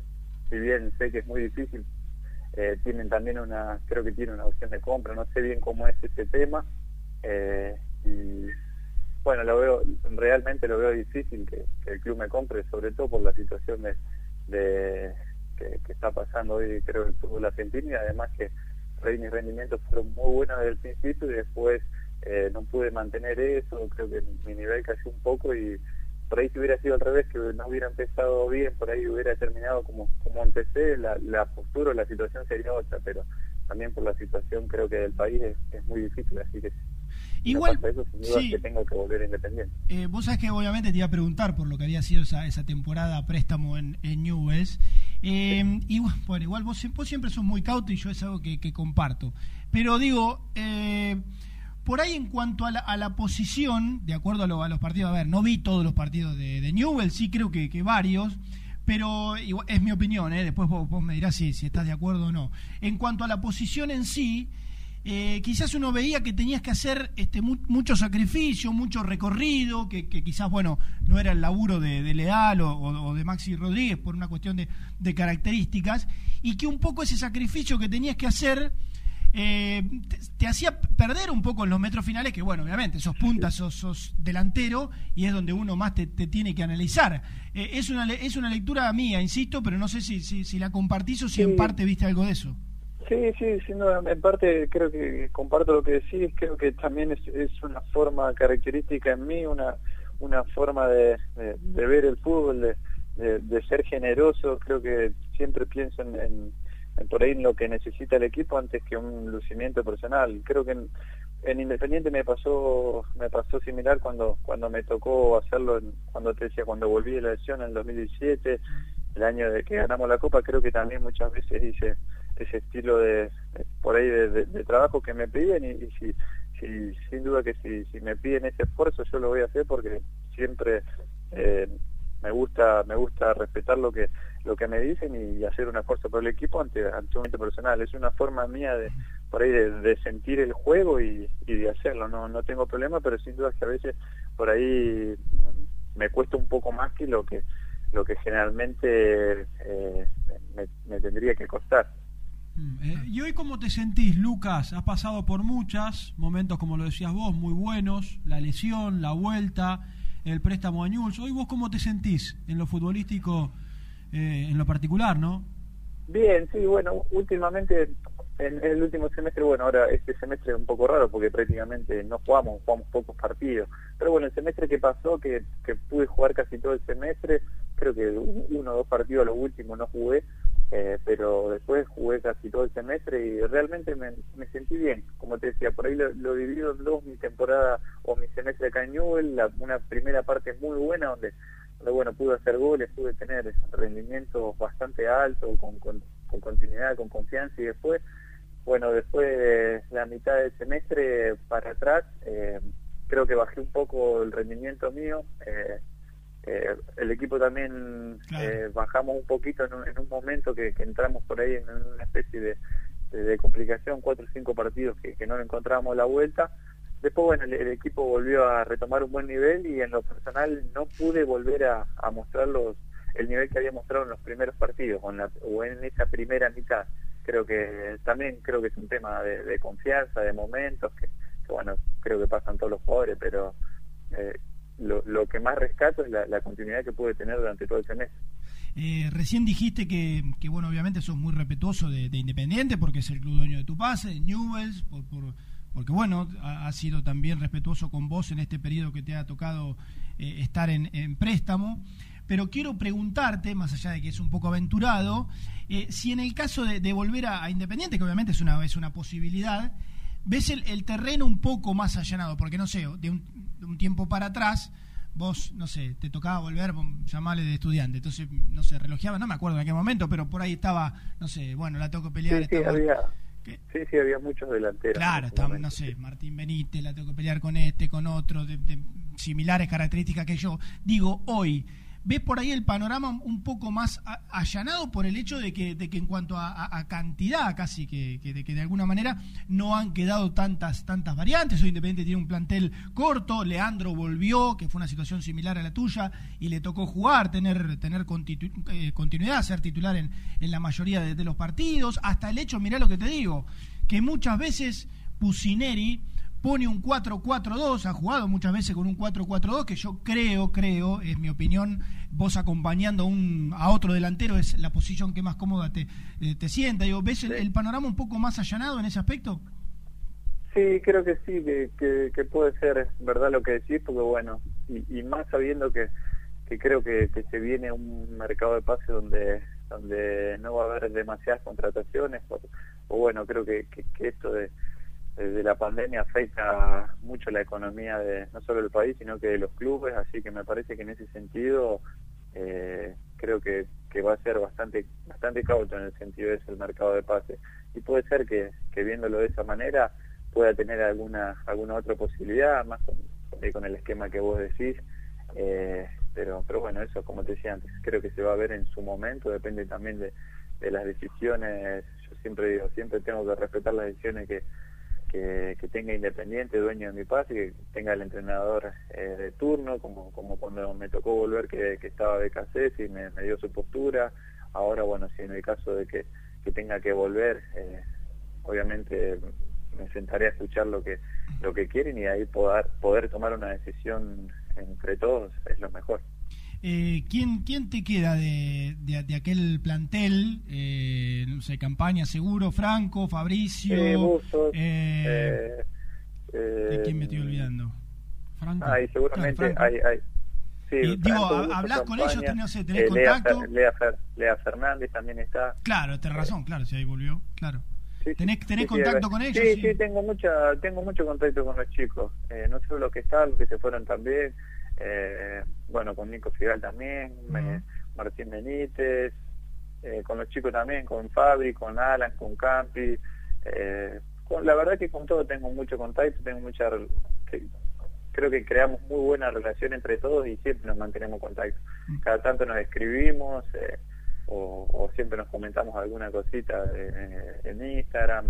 si bien sé que es muy difícil, eh, tienen también una, creo que tienen una opción de compra, no sé bien cómo es ese tema eh, y bueno, lo veo, realmente lo veo difícil que, el club me compre, sobre todo por la situación de, de que, está pasando hoy creo el fútbol argentino y además que ahí mis rendimientos fueron muy buenos desde el principio y después eh, no pude mantener eso, creo que mi nivel cayó un poco y por ahí si hubiera sido al revés, que no hubiera empezado bien, por ahí hubiera terminado como, como empecé, la, la postura o la situación sería otra, pero también por la situación creo que del país es, es muy difícil, así que Igual, eso, sí. que tengo que volver independiente. Eh, vos sabés que obviamente te iba a preguntar por lo que había sido esa, esa temporada a préstamo en, en Newell's Eh, y bueno, igual vos, vos, siempre sos muy cauto y yo es algo que, que comparto. Pero digo, eh, por ahí en cuanto a la, a la posición, de acuerdo a, lo, a, los partidos, a ver, no vi todos los partidos de, de Newell, sí creo que, varios, pero es mi opinión, ¿eh? después vos, vos, me dirás si, estás de acuerdo o no. En cuanto a la posición en sí, eh, quizás uno veía que tenías que hacer este, mu mucho sacrificio, mucho recorrido, que, quizás, bueno, no era el laburo de, Leal o, de Maxi Rodríguez por una cuestión de, características, y que un poco ese sacrificio que tenías que hacer eh, te, te, hacía perder un poco en los metros finales, que bueno, obviamente, sos punta, sos, sos delantero, y es donde uno más te, te tiene que analizar. Eh, es, una, es una lectura mía, insisto, pero no sé si, si, si la compartís o si sí. en parte viste algo de eso. Sí, sí, sin duda. En parte creo que comparto lo que decís. Creo que también es, es una forma característica en mí, una una forma de, de, de ver el fútbol, de, de, ser generoso. Creo que siempre pienso en, en, en, por ahí lo que necesita el equipo antes que un lucimiento personal. Creo que en, en Independiente me pasó me pasó similar cuando cuando me tocó hacerlo, en, cuando te decía, cuando volví de la lesión en el 2017, el año de que ganamos la Copa. Creo que también muchas veces hice ese estilo de, por ahí de, de, de, trabajo que me piden y, y si, si, sin duda que si, si me piden ese esfuerzo yo lo voy a hacer porque siempre eh, me gusta me gusta respetar lo que lo que me dicen y hacer un esfuerzo por el equipo ante ante un momento personal. Es una forma mía de por ahí de, sentir el juego y, de hacerlo. No no tengo problema pero sin duda que a veces por ahí me cuesta un poco más que lo que lo que generalmente eh, me, me tendría que costar. Eh, ¿Y hoy cómo te sentís, Lucas? Has pasado por muchas, momentos como lo decías vos, muy buenos, la lesión, la vuelta, el préstamo a Newell's. Hoy vos cómo te sentís en lo futbolístico, eh, en lo particular, ¿no? Bien, sí, bueno, últimamente, en, el último semestre, bueno, ahora este semestre es un poco raro porque prácticamente no jugamos, jugamos pocos partidos. Pero bueno, el semestre que pasó, que, que pude jugar casi todo el semestre, creo que uno o dos partidos a lo último no jugué, eh, pero después jugué casi todo el semestre y realmente me, me sentí bien. Como te decía, por ahí lo, lo dividido en dos, mi temporada o mi semestre acá en Newell, la, una primera parte muy buena donde, donde, bueno, pude hacer goles, pude tener rendimientos bastante altos, con, con, con continuidad, con confianza y después, bueno, después de la mitad del semestre para atrás, eh, creo que bajé un poco el rendimiento mío. Eh, eh, el equipo también claro. eh, bajamos un poquito en un, en un momento que, que, entramos por ahí en una especie de, de, de complicación, cuatro o cinco partidos que, que, no encontrábamos la vuelta. Después, bueno, el, el, equipo volvió a retomar un buen nivel y en lo personal no pude volver a, a mostrar los, el nivel que había mostrado en los primeros partidos o en, la, o en esa primera mitad. Creo que también creo que es un tema de, de confianza, de momentos, que, que, bueno, creo que pasan todos los jugadores, pero eh, lo, lo, que más rescato es la, continuidad que pude tener durante todo el semestre. Eh, recién dijiste que, que, bueno, obviamente sos muy respetuoso de, de, Independiente porque es el club dueño de tu pase, de Newells, por, por, porque bueno, ha, sido también respetuoso con vos en este periodo que te ha tocado eh, estar en, préstamo. Pero quiero preguntarte, más allá de que es un poco aventurado, eh, si en el caso de, volver a, Independiente, que obviamente es una, es una posibilidad, ves el, el terreno un poco más allanado, porque no sé, de un, un tiempo para atrás, vos, no sé, te tocaba volver, llamarle de estudiante, entonces, no sé, relojeaba, no me acuerdo en qué momento, pero por ahí estaba, no sé, bueno, la tengo que pelear. Sí, sí, había, sí, sí, había muchos delanteros. Claro, estaba, no sé, Martín Benítez, la tengo que pelear con este, con otro, de, de similares características que yo. Digo, hoy, ves por ahí el panorama un poco más allanado por el hecho de que, de que en cuanto a, a, cantidad casi que, que, de, que de alguna manera no han quedado tantas tantas variantes. Hoy Independiente tiene un plantel corto, Leandro volvió, que fue una situación similar a la tuya, y le tocó jugar, tener, tener eh, continuidad, ser titular en, en la mayoría de, de, los partidos, hasta el hecho, mirá lo que te digo, que muchas veces Pusineri pone un 4-4-2, ha jugado muchas veces con un 4-4-2, que yo creo, creo, es mi opinión, vos acompañando un, a otro delantero es la posición que más cómoda te, eh, te sienta. Digo, ¿Ves el, panorama un poco más allanado en ese aspecto? Sí, creo que sí, que, que, puede ser verdad lo que decís, porque bueno, y, y más sabiendo que, que creo que, que, se viene un mercado de pase donde donde no va a haber demasiadas contrataciones, o bueno, creo que, que esto de desde la pandemia afecta mucho la economía de no solo del país, sino que de los clubes, así que me parece que en ese sentido eh, creo que que va a ser bastante bastante cauto en el sentido de ese el mercado de pases. Y puede ser que, que viéndolo de esa manera pueda tener alguna alguna otra posibilidad más con, con el esquema que vos decís. Eh, pero pero bueno eso como te decía antes creo que se va a ver en su momento depende también de, de las decisiones. Yo siempre digo siempre tengo que respetar las decisiones que que, tenga Independiente, dueño de mi pase, que tenga el entrenador eh, de turno, como, como cuando me tocó volver que, estaba de casés y me, me, dio su postura. Ahora, bueno, si en el caso de que, que tenga que volver, eh, obviamente me sentaré a escuchar lo que lo que quieren y ahí poder, poder tomar una decisión entre todos es lo mejor. Eh, ¿quién, ¿Quién te queda de, de, de aquel plantel? Eh, no sé, campaña seguro, Franco, Fabricio. Eh, Bustos, eh, ¿De quién me estoy olvidando? Franco. Ay, seguramente Franco. hay. hay sí, Y digo, Franco, ¿hab- Bustos, ¿hablás con ellos? No sé, ¿tenés eh, contacto? Lea, Fer- Lea Fernández también está. Claro, tenés razón, claro, si ahí volvió, claro. Sí, ¿Tenés, tenés sí, contacto eh, con ellos? Sí, sí, tengo mucha, tengo mucho contacto con los chicos. Eh, no solo los que están, los que se fueron también. Eh, bueno, con Nico Figal también, Martín Benítez, eh, con los chicos también, con Fabri, con Alan, con Campi. Eh, con, la verdad que con todo tengo mucho contacto, tengo mucha... que- creo que creamos muy buena relación entre todos y siempre nos mantenemos en contacto. Cada tanto nos escribimos eh, o, o siempre nos comentamos alguna cosita eh, en Instagram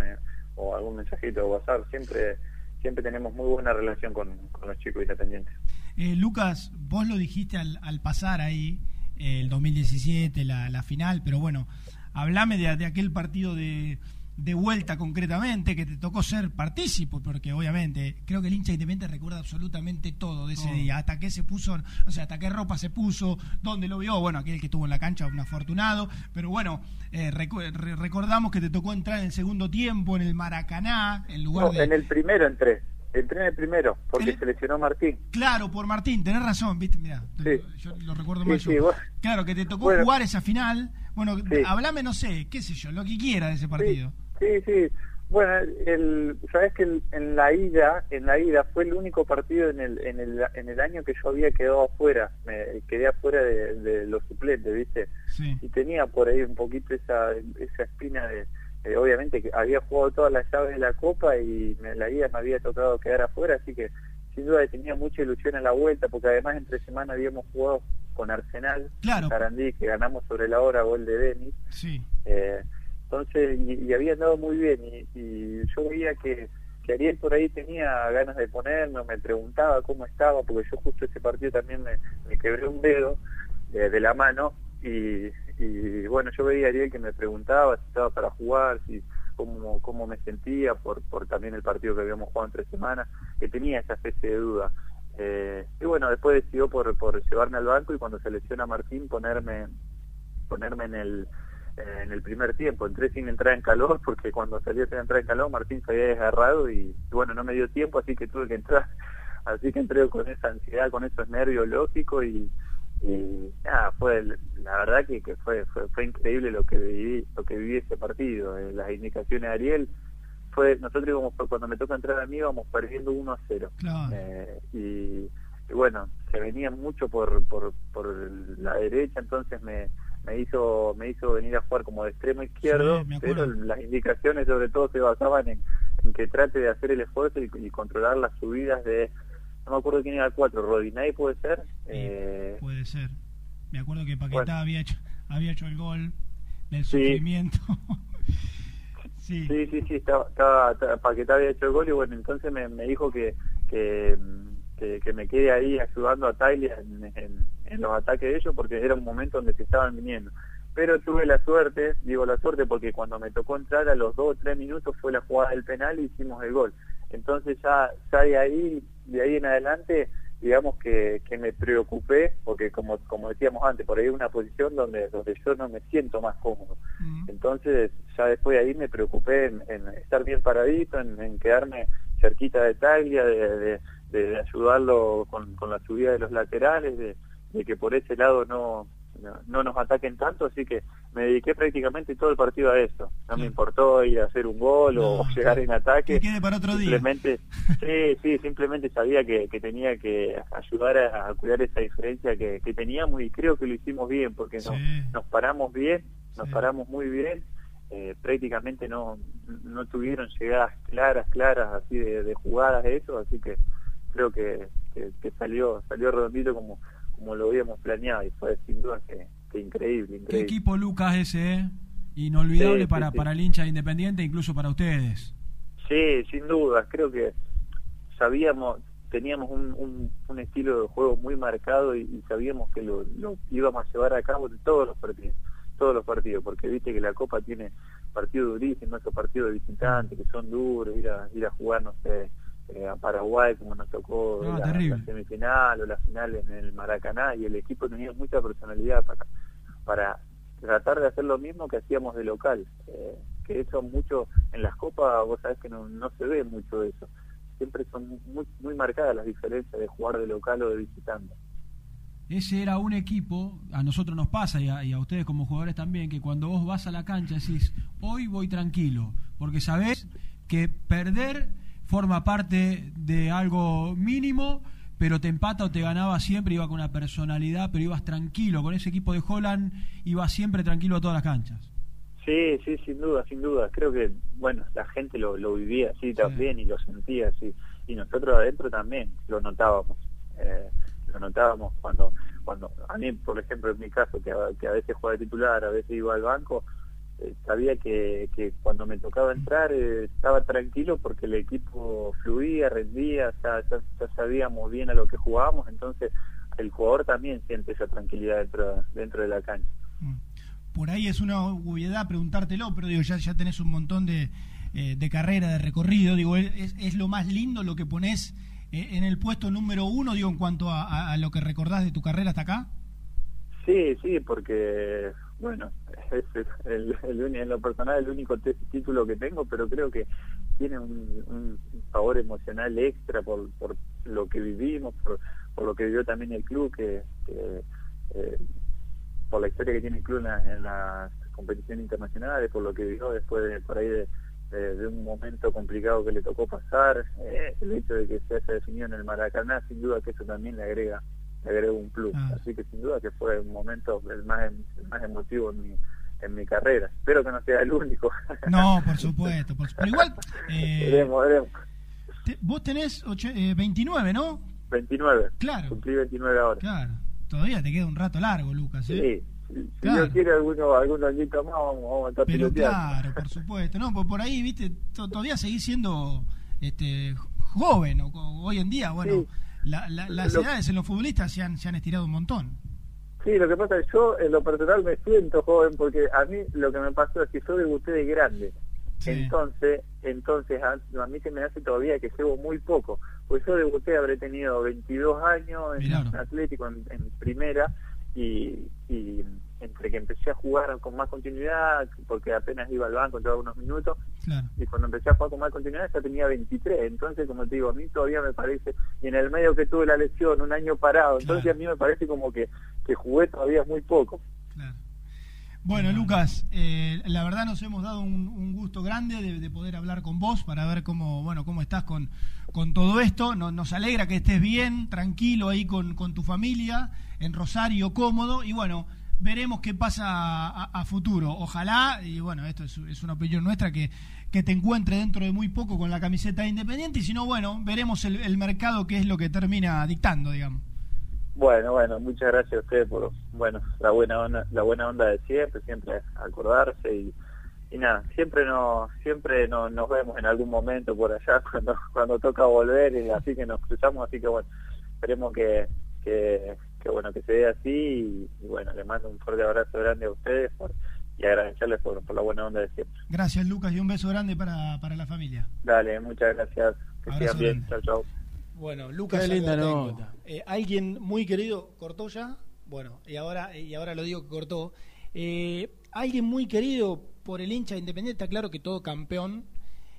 o algún mensajito de WhatsApp. Siempre siempre tenemos muy buena relación con, con los chicos independientes. Eh, Lucas, vos lo dijiste al, al pasar ahí, eh, el 2017, la, la final, pero bueno, hablame de, de aquel partido de, de vuelta concretamente, que te tocó ser partícipo, porque obviamente creo que el hincha independiente recuerda absolutamente todo de ese Oh. día, hasta qué se puso, o sea, hasta qué ropa se puso, dónde lo vio, bueno, aquel que estuvo en la cancha, un afortunado, pero bueno, eh, recu- re- recordamos que te tocó entrar en el segundo tiempo en el Maracaná, en lugar No, de... en el primero entré, entré en el primero, porque se lesionó Martín. Claro, por Martín, tenés razón, viste, mira, Sí. yo lo recuerdo Sí, yo. vos- Claro, que te tocó Bueno. jugar esa final. Bueno, hablame, no sé, qué sé yo, lo que quiera de ese partido. Sí, sí. Bueno, el, sabes que el- en la ida, en la ida fue el único partido en el, en el, en el año que yo había quedado afuera, me quedé afuera de, de los suplentes, ¿viste? Sí. Y tenía por ahí un poquito esa, esa espina de, de, obviamente que había jugado todas las llaves de la Copa y me, la ida me había tocado quedar afuera, así que sin duda tenía mucha ilusión en la vuelta, porque además entre semana habíamos jugado con Arsenal, Claro. Sarandí, que ganamos sobre la hora, gol de Denis. Sí. Eh, entonces, y, y había andado muy bien, y, y yo veía que, que Ariel por ahí tenía ganas de ponerme, me preguntaba cómo estaba, porque yo justo ese partido también me, me quebré un dedo eh, de la mano, y, y bueno, yo veía a Ariel que me preguntaba si estaba para jugar, si cómo, cómo me sentía por, por también el partido que habíamos jugado entre semanas, que tenía esa especie de duda. Eh, y bueno, después decidió por, por llevarme al banco y cuando se lesiona Martín ponerme ponerme en el en el primer tiempo. Entré sin entrar en calor (laughs) porque cuando salí sin entrar en calor Martín se había desgarrado y bueno, no me dio tiempo, así que tuve que entrar. (laughs) Así que entré con esa ansiedad, con esos nervios lógicos y, y nada, fue la verdad que, que fue, fue fue increíble lo que viví, lo que viví ese partido. Eh, las indicaciones de Ariel fue nosotros íbamos cuando me toca entrar a mí íbamos perdiendo 1 a 0. Claro. Eh, y, y bueno, se venía mucho por, por, por la derecha, entonces me, me hizo me hizo venir a jugar como de extremo izquierdo, Sí, pero las indicaciones sobre todo se basaban en, en que trate de hacer el esfuerzo y, y controlar las subidas de, no me acuerdo quién era el 4, Rodinay puede ser. Eh, Puede ser. Me acuerdo que Paquetá Bueno. había hecho había hecho el gol del Sí. sufrimiento. (laughs) sí. Sí, sí, sí, estaba, estaba, estaba- Paquetá había hecho el gol y bueno, entonces me, me dijo que, que, que, que me quede ahí ayudando a Tyler en, en- en los ataques de ellos porque era un momento donde se estaban viniendo. Pero tuve la suerte, digo la suerte porque cuando me tocó entrar a los dos o tres minutos fue la jugada del penal y hicimos el gol. Entonces ya, ya de ahí, de ahí en adelante, digamos que, que me preocupé porque como, como decíamos antes, por ahí es una posición donde, donde yo no me siento más cómodo. Entonces, ya después de ahí me preocupé en, en estar bien paradito, en, en quedarme cerquita de Taglia, de, de- de ayudarlo con, con la subida de los laterales, de, de que por ese lado no, no, no nos ataquen tanto, así que me dediqué prácticamente todo el partido a eso. No me importó ir a hacer un gol o (laughs) llegar en ataque. Que quede para otro día. simplemente, (laughs) sí, sí, simplemente sabía que, que tenía que ayudar a, a cuidar esa diferencia que, que teníamos y creo que lo hicimos bien porque nos, nos paramos bien, nos paramos muy bien. Eh, prácticamente no no tuvieron llegadas claras, claras así de, de jugadas de eso, así que creo que, que, que salió salió redondito como como lo habíamos planeado y fue sin duda que, que increíble, Qué increíble. equipo Lucas ese, ¿eh? Inolvidable sí, para, sí. para el hincha de Independiente, incluso para ustedes. Sí, sin duda, creo que sabíamos, teníamos un, un, un estilo de juego muy marcado y, y sabíamos que lo, lo íbamos a llevar a cabo en todos los partidos, todos los partidos, porque viste que la Copa tiene partidos durísimos, esos partidos de visitantes que son duros, ir a, ir a jugar, no sé, eh, a Paraguay como nos tocó Ah, la, semifinal o la final en el Maracaná y el equipo tenía mucha personalidad para, para tratar de hacer lo mismo que hacíamos de local, eh, que eso mucho en las copas, vos sabés que no, no se ve mucho eso, siempre son muy, muy marcadas las diferencias de jugar de local o de visitante. Ese era un equipo, a nosotros nos pasa y a, y a ustedes como jugadores también, que cuando vos vas a la cancha decís, hoy voy tranquilo, porque sabés que perder forma parte de algo mínimo, pero te empata o te ganaba siempre, iba con una personalidad, pero ibas tranquilo. Con ese equipo de Holland ibas siempre tranquilo a todas las canchas. Sí, sí, sin duda, sin duda. Creo que, bueno, la gente lo, lo vivía así también y lo sentía así. Y nosotros adentro también lo notábamos. Eh, lo notábamos cuando, cuando a mí, por ejemplo, en mi caso, que a, que a veces jugaba de titular, a veces iba al banco, sabía que, que cuando me tocaba entrar eh, estaba tranquilo porque el equipo fluía, rendía, ya, ya, ya sabíamos bien a lo que jugábamos, entonces el jugador también siente esa tranquilidad dentro, dentro de la cancha. Por ahí es una obviedad preguntártelo, pero digo, ya, ya tenés un montón de, eh, de carrera, de recorrido. Digo, es, es lo más lindo lo que pones eh, en el puesto número uno, digo, en cuanto a, a- a lo que recordás de tu carrera hasta acá. Sí, sí, porque, bueno, (laughs) es el, el, en lo personal el único título que tengo, pero creo que tiene un, un favor emocional extra por, lo que vivimos, por, lo que vivió también el club, que, eh, por la historia que tiene el club en, la- en las competiciones internacionales, por lo que vivió después de, por ahí de- de un momento complicado que le tocó pasar, eh, el hecho de que se haya definido en el Maracaná, sin duda que eso también le agrega le agrega un plus. Así que sin duda que fue un momento el más, em- el más emotivo en mi, en mi carrera. Espero que no sea el único. (laughs) No, por supuesto. Por Pero igual, (laughs) eh, veremos, veremos. te- vos tenés ocho- eh, 29, ¿no? 29. Claro. Cumplí 29 ahora. Claro. Todavía te queda un rato largo, Lucas. ¿eh? Sí. Si Claro. Dios quiere alguno, algún añito más, vamos, vamos a estar Pero claro, por supuesto. No, por, por ahí, viste, to- todavía seguís siendo este, joven. O, o hoy en día, bueno, la- la- las Lo- edades en los futbolistas se han, se han estirado un montón. Sí, lo que pasa es que yo en lo personal me siento joven porque a mí lo que me pasó es que yo debuté de grande. Entonces, entonces a, a mí se me hace todavía que llevo muy poco. Pues yo debuté, habré tenido 22 años en Mirá. Atlético en, en primera y, y entre que empecé a jugar con más continuidad, porque apenas iba al banco, entraba unos minutos, Claro. y cuando empecé a jugar con más continuidad ya tenía 23, entonces como te digo, a mí todavía me parece, y en el medio que tuve la lesión, un año parado, entonces a mí me parece como que, que jugué todavía muy poco. Bueno, Lucas, eh, la verdad nos hemos dado un, un gusto grande de, de poder hablar con vos para ver cómo, bueno, cómo estás con, con todo esto. No- nos alegra que estés bien, tranquilo ahí con, con tu familia, en Rosario, cómodo. Y bueno, veremos qué pasa a, a futuro. Ojalá, y bueno, esto es, es una opinión nuestra, que, que te encuentre dentro de muy poco con la camiseta de Independiente. Y si no, bueno, veremos el, el mercado que es lo que termina dictando, digamos. Bueno, bueno, muchas gracias a ustedes por, bueno, la buena onda, la buena onda de siempre, siempre acordarse y, y nada, siempre nos, siempre no- nos vemos en algún momento por allá (laughs) cuando, cuando toca volver y así que nos cruzamos, así que bueno, esperemos que, que, que bueno, que se dé así y, y bueno, les mando un fuerte abrazo grande a ustedes por, y agradecerles por, por la buena onda de siempre. Gracias, Lucas, y un beso grande para, para la familia. Dale, muchas gracias, que Abrazo sigan bien, chao, chao. Bueno, Lucas, Qué linda técnico. Eh, alguien muy querido cortó ya. Bueno, y ahora y ahora lo digo que cortó. Eh, alguien muy querido por el hincha de Independiente, está claro que todo campeón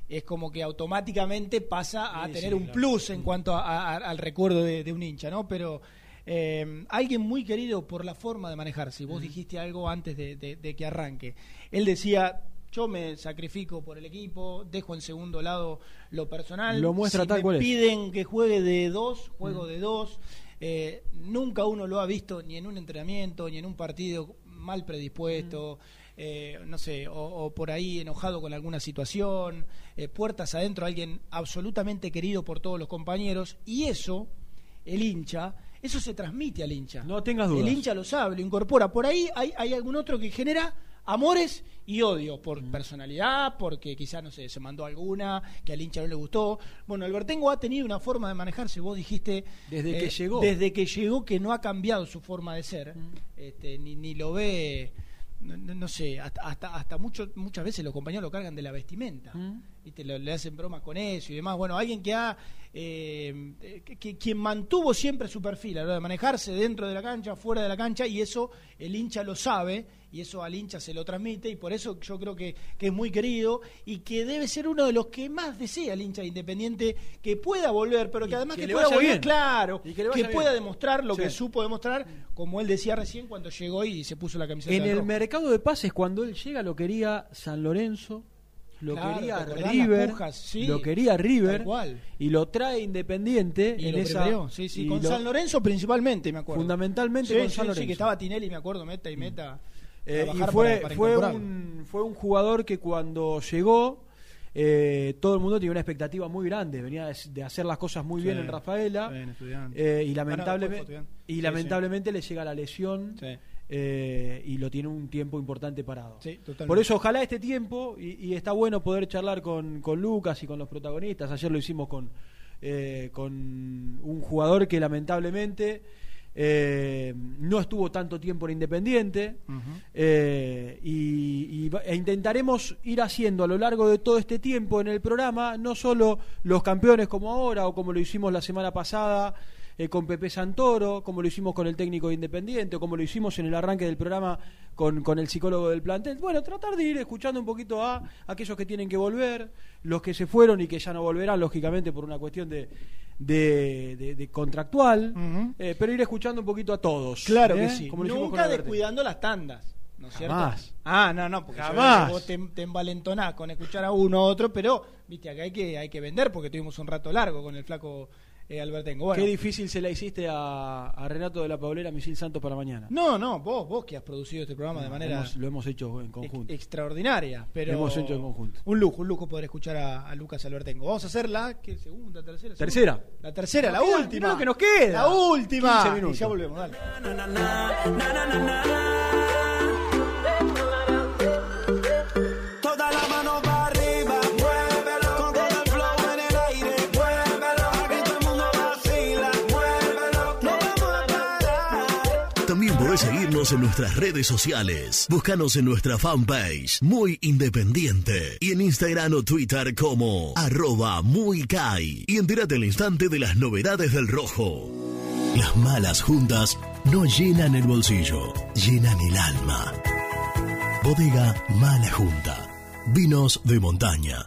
es como que automáticamente pasa a Sí, tener sí, un claro. plus en cuanto a- a- al recuerdo de, de un hincha, ¿no? Pero eh, alguien muy querido por la forma de manejarse. Vos dijiste algo antes de, de- de que arranque. Él decía, yo me sacrifico por el equipo, dejo en segundo lado lo personal. Lo muestra si tal me cual es. piden que juegue de dos, juego de dos. Eh, nunca uno lo ha visto ni en un entrenamiento, ni en un partido mal predispuesto. eh, no sé, o, o por ahí enojado con alguna situación, eh, puertas adentro, alguien absolutamente querido por todos los compañeros, y eso, el hincha, eso se transmite al hincha. No tengas dudas. El hincha lo sabe, lo incorpora. Por ahí hay, hay algún otro que genera amores y odio por Mm. personalidad, porque quizás, no sé, se mandó alguna que al hincha no le gustó. Bueno, Albertengo ha tenido una forma de manejarse, vos dijiste... eh, Desde que llegó. Mm. Desde que llegó que no ha cambiado su forma de ser, este, ni, ni lo ve... No, no- sé, hasta, hasta, hasta mucho- muchas veces los compañeros lo cargan de la vestimenta. Mm. ¿viste? Lo- le hacen bromas con eso y demás. Bueno, alguien que ha. eh, que, que- quien mantuvo siempre su perfil a la hora de manejarse dentro de la cancha, fuera de la cancha, y eso el hincha lo sabe, y eso al hincha se lo transmite, y por eso yo creo que, que es muy querido y que debe ser uno de los que más desea el hincha de independiente que pueda volver, pero que además que pueda volver, bien. claro, Y que pueda demostrar lo Sí. que supo demostrar, como él decía recién cuando llegó y se puso la camiseta En el rojo. mercado de pases, cuando él llega, lo quería San Lorenzo, lo Claro, quería ¿te acordás las River, pujas? Sí, lo quería River, y lo trae Independiente Y en esa. sí, sí, con San Lorenzo principalmente, me acuerdo. Fundamentalmente con San sí, Lorenzo. que estaba Tinelli, me acuerdo, meta y meta. Eh, y fue, para- para fue, un, fue un jugador que cuando llegó, eh, todo el mundo tenía una expectativa muy grande. Venía de, de hacer las cosas muy Sí, bien en Rafaela. eh, y lamentablemente, y Sí, lamentablemente le llega la lesión. eh, y lo tiene un tiempo importante parado. Por eso, ojalá este tiempo, y, y está bueno poder charlar con, con Lucas y con los protagonistas. Ayer lo hicimos con, con un jugador que lamentablemente eh, no estuvo tanto tiempo en Independiente. Eh, y, e intentaremos ir haciendo a lo largo de todo este tiempo en el programa, no solo los campeones como ahora o como lo hicimos la semana pasada eh, con Pepe Santoro, como lo hicimos con el técnico de Independiente, o como lo hicimos en el arranque del programa con, con el psicólogo del plantel. Bueno, tratar de ir escuchando un poquito a aquellos que tienen que volver, los que se fueron y que ya no volverán, lógicamente, por una cuestión de, de, de- de contractual, eh, pero ir escuchando un poquito a todos. Claro ¿eh? que sí. Como Nunca descuidando las tandas. ¿No es cierto? Jamás. Ah, no, no, porque Jamás. yo- vos te, te envalentonás con escuchar a uno u otro, pero viste, acá hay que, hay que vender porque tuvimos un rato largo con el flaco eh, Albertengo. Bueno, Qué difícil se la hiciste a, a Renato de la Paulera, Misil Santos para mañana. No, no, vos, vos que has producido este programa de manera hemos- lo hemos hecho en conjunto. extraordinaria, pero Lo hemos hecho en conjunto. Un lujo, un lujo poder escuchar a, a Lucas Albertengo. Vamos a hacer la ¿qué, segunda, tercera, segunda? Tercera. La tercera, Nos la queda- última. mirá lo que nos queda. La última. 15 minutos. Y ya volvemos, dale. Toda la mano para podés seguirnos en nuestras redes sociales. Búscanos en nuestra fanpage, Muy Independiente. Y en Instagram o Twitter como arroba muy Kai. Y entérate al instante de las novedades del rojo. Las malas juntas no llenan el bolsillo, llenan el alma. Bodega Mala Junta. Vinos de montaña.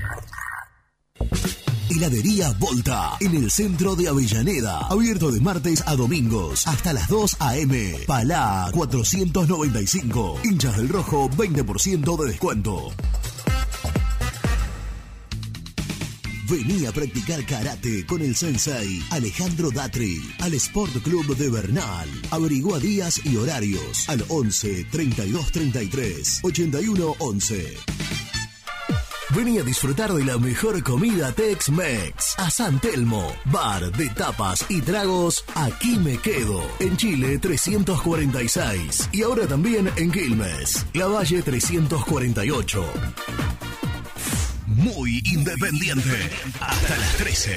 Heladería Volta, en el centro de Avellaneda. Abierto de martes a domingos, hasta las 2 a.m. Palá 495. Hinchas del Rojo, 20% de descuento. Vení a practicar karate con el sensei Alejandro Datri al Sport Club de Bernal. Averigua días y horarios al 11 32 33 81 11. Vení a disfrutar de la mejor comida Tex-Mex. A San Telmo, bar de tapas y tragos, aquí me quedo. En Chile 346 y ahora también en Quilmes, La Valle 348. Muy independiente. Hasta las 13.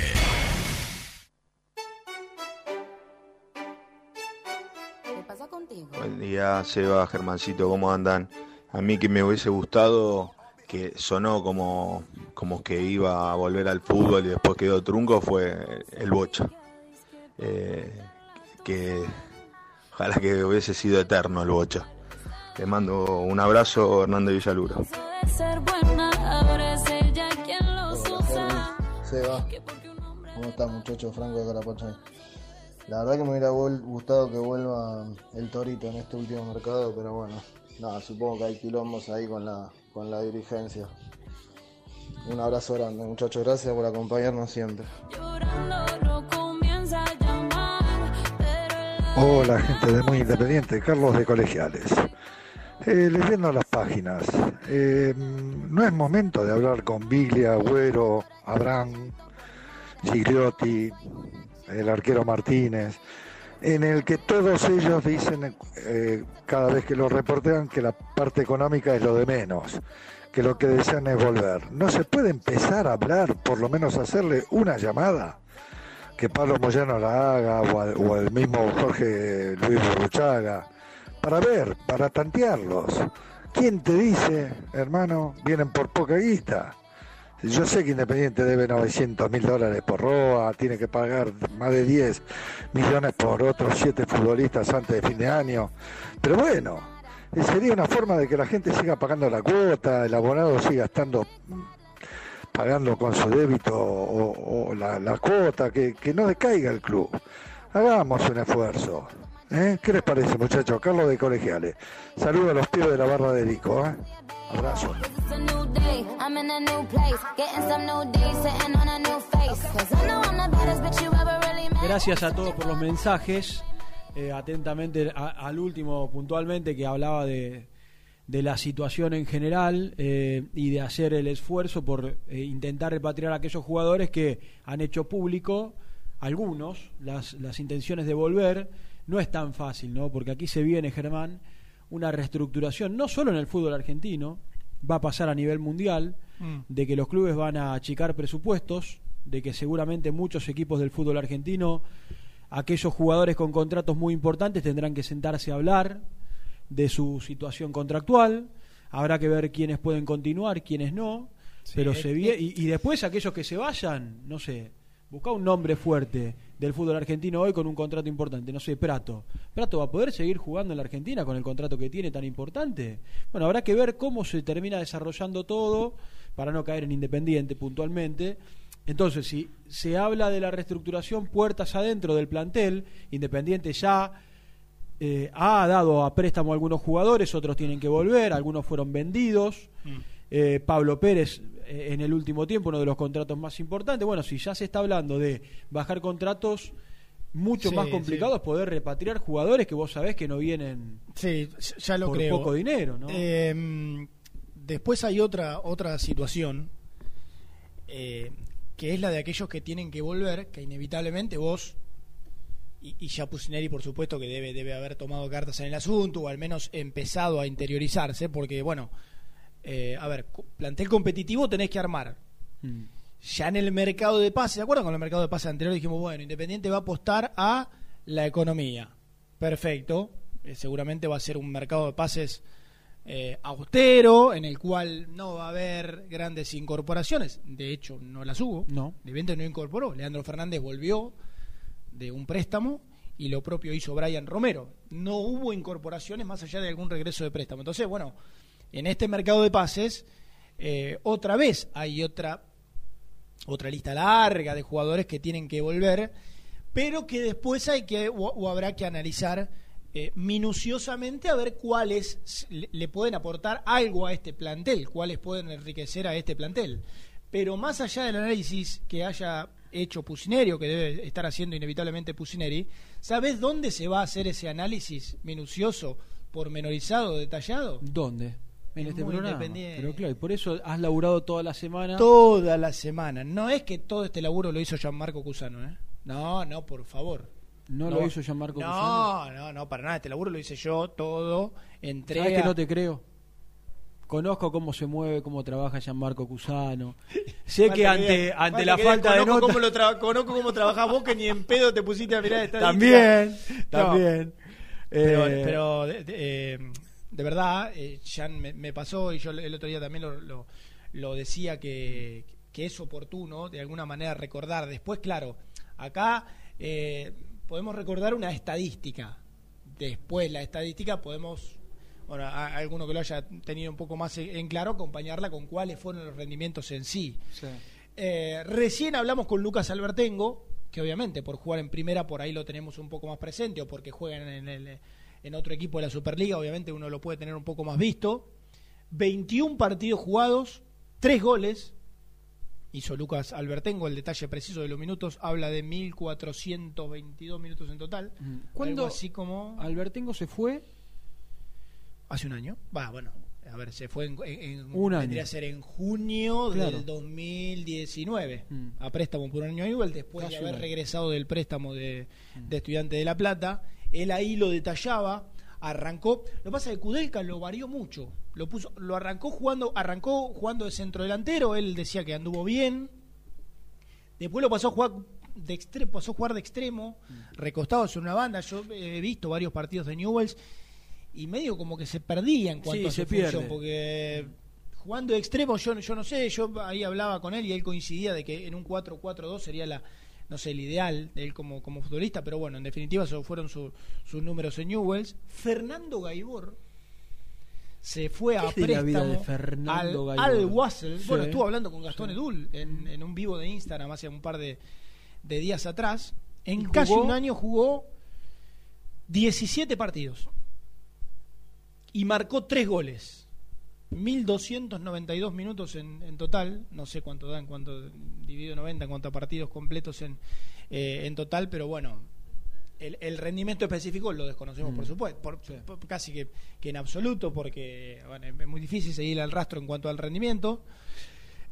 ¿Qué pasa contigo? Buen día, Seba, Germancito, ¿cómo andan? A mí que me hubiese gustado que sonó como, como que iba a volver al fútbol y después quedó trunco fue el Bocha. Eh, que ojalá que hubiese sido eterno el Bocha. Te mando un abrazo, Hernando Villaluro. Seba, ¿cómo estás muchachos? Franco de Carapacha. La verdad que me hubiera gustado que vuelva el Torito en este último mercado, pero bueno, nada, supongo que hay quilombos ahí con la, con la dirigencia. Un abrazo grande muchachos, gracias por acompañarnos siempre. Hola gente de Muy Independiente, Carlos de Colegiales. Eh, leyendo las páginas, eh, no es momento de hablar con Biglia, Agüero, Abraham, Gigliotti, el arquero Martínez, en el que todos ellos dicen eh, cada vez que lo reportean que la parte económica es lo de menos, que lo que desean es volver. ¿No se puede empezar a hablar, por lo menos hacerle una llamada? que Pablo Moyano la haga o, al- el mismo Jorge Luis Burruchaga, para ver, para tantearlos. ¿Quién te dice, hermano, vienen por poca guita? Yo sé que Independiente debe 900 mil dólares por Roa, tiene que pagar más de 10 millones por otros 7 futbolistas antes de fin de año, pero bueno, eh, sería una forma de que la gente siga pagando la cuota, el abonado siga estando pagando con su débito o, la, cuota, que, que no decaiga el club. Hagamos un esfuerzo. ¿eh? ¿Qué les parece, muchachos? Carlos de Colegiales. Saludos a los pibes de la barra de Rico. ¿eh? Abrazo. Gracias a todos por los mensajes. Eh, atentamente a- al último puntualmente que hablaba de, de la situación en general eh, y de hacer el esfuerzo por eh, intentar repatriar a aquellos jugadores que han hecho público, algunos, las, las intenciones de volver. No es tan fácil, ¿no? Porque aquí se viene, Germán, una reestructuración, no solo en el fútbol argentino, va a pasar a nivel mundial, Mm. de que los clubes van a achicar presupuestos, de que seguramente muchos equipos del fútbol argentino, aquellos jugadores con contratos muy importantes tendrán que sentarse a hablar de su situación contractual, habrá que ver quiénes pueden continuar, quiénes no, pero se y, y después aquellos que se vayan, no sé, busca un nombre fuerte del fútbol argentino hoy con un contrato importante, no sé, Prato. ¿Prato va a poder seguir jugando en la Argentina con el contrato que tiene tan importante? Bueno, habrá que ver cómo se termina desarrollando todo para no caer en Independiente puntualmente. Entonces, si se habla de la reestructuración puertas adentro del plantel, Independiente ya eh, ha dado a préstamo a algunos jugadores, otros tienen que volver, algunos fueron vendidos. Eh, Pablo Pérez en el último tiempo, uno de los contratos más importantes. Bueno, si ya se está hablando de bajar contratos mucho Sí, más complicados, poder repatriar jugadores que vos sabés que no vienen Sí, ya lo por creo. poco dinero, ¿no? Eh, después hay otra otra situación eh, que es la de aquellos que tienen que volver, que inevitablemente vos y, y ya Pusineri por supuesto que debe debe haber tomado cartas en el asunto o al menos empezado a interiorizarse, porque bueno, eh, a ver, plantel competitivo tenés que armar. Mm. Ya en el mercado de pases, ¿se acuerdan con el mercado de pases anterior? Dijimos, bueno, Independiente va a apostar a la economía. Perfecto. Eh, seguramente va a ser un mercado de pases eh, austero, en el cual no va a haber grandes incorporaciones. De hecho, no las hubo. No. Independiente no incorporó. Leandro Fernández volvió de un préstamo y lo propio hizo Brian Romero. No hubo incorporaciones más allá de algún regreso de préstamo. Entonces, bueno, en este mercado de pases, eh, otra vez hay otra otra lista larga de jugadores que tienen que volver, pero que después hay que o, habrá que analizar eh, minuciosamente a ver cuáles le pueden aportar algo a este plantel, cuáles pueden enriquecer a este plantel. Pero más allá del análisis que haya hecho Pusineri o que debe estar haciendo inevitablemente Pusineri, ¿sabes dónde se va a hacer ese análisis minucioso, pormenorizado, detallado? ¿Dónde? En Es este muy programa. independiente. Pero claro, y por eso has laburado toda la semana. Toda la semana. No es que todo este laburo lo hizo Gianmarco Cusano, ¿eh? No, no, por favor. ¿No lo hizo Gianmarco no, Cusano? No, no, para nada. Este laburo lo hice yo, todo. Entrega. ¿Sabes que no te creo? Conozco cómo se mueve, cómo trabaja Gianmarco Cusano. (laughs) Sé que ante, ante la falta de. Cómo lo conozco cómo trabajás vos, que ni en pedo te pusiste a mirar esta (laughs) También, también. Pero, Eh, pero eh, de verdad, eh, Jan me, me pasó y yo el otro día también lo, lo- lo decía que, que es oportuno de alguna manera recordar. Después, claro, acá eh, podemos recordar una estadística. Después la estadística podemos, bueno, a, a alguno que lo haya tenido un poco más en en claro, acompañarla con cuáles fueron los rendimientos en sí. Eh, recién hablamos con Lucas Albertengo, que obviamente por jugar en primera por ahí lo tenemos un poco más presente, o porque juegan en, el, en otro equipo de la Superliga, obviamente uno lo puede tener un poco más visto. 21 partidos jugados, 3 goles. Hizo Lucas Albertengo, el detalle preciso de los minutos habla de 1422 minutos en total. ¿Cuándo así como Albertengo se fue? hace un año. Va, bueno, a ver, se fue en, en- Un año. vendría a ser en junio Claro. del 2019 Mm. a préstamo por un año igual después Casi de haber regresado del préstamo de, de estudiante de La Plata. Él ahí lo detallaba, arrancó. Lo que pasa es que Kudelka lo varió mucho. Lo puso, lo arrancó jugando, arrancó jugando de centro delantero. Él decía que anduvo bien. Después lo pasó a jugar de extremo, pasó a jugar de extremo, recostado sobre una banda. Yo he visto varios partidos de Newells y medio como que se perdía en cuanto Sí, a su se función, pierde. porque jugando de extremo yo, yo no sé, yo ahí hablaba con él y él coincidía de que en un 4-4-2 sería la no sé, el ideal de él como, como futbolista, pero bueno, en definitiva esos fueron su- sus números en Newells. Fernando Gaibor se fue a ¿Qué es de la vida préstamo al, al Wassel. Sí. Bueno, estuvo hablando con Gastón Edul en, en un vivo de Instagram hace un par de, de días atrás. En ¿Y casi jugó? un año jugó 17 partidos y marcó 3 goles. 1292 minutos en, en total, no sé cuánto dan, cuánto dividido 90, en cuántos partidos completos en, eh, en total, pero bueno, El, el rendimiento específico lo desconocemos, Mm. por supuesto, por, por- casi que, que en absoluto, porque bueno, es muy difícil seguir al rastro en cuanto al rendimiento.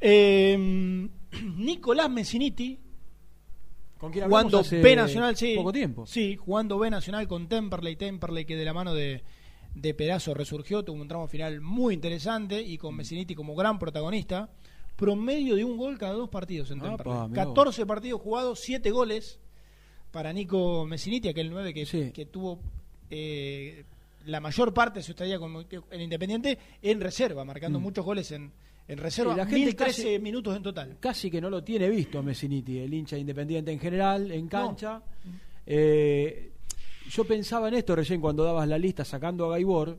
Eh, (clears throat) Nicolás Messiniti, ¿Con quién jugando hace B Nacional, sí. poco tiempo? Sí, jugando B Nacional con Temperley, Temperley que de la mano de, de Perazo resurgió, tuvo un tramo final muy interesante y Mm. con Messiniti como gran protagonista. Promedio de un gol cada dos partidos en vos. 14 partidos jugados, 7 goles para Nico Messiniti, aquel 9 que, que tuvo eh, la mayor parte de su estadía como- en Independiente en reserva, marcando Mm. muchos goles en, en reserva. La gente 1013 casi- minutos en total. Casi que no lo tiene visto a Messiniti, el hincha independiente en general, en cancha. Eh, yo pensaba en esto recién cuando dabas la lista sacando a Gaibor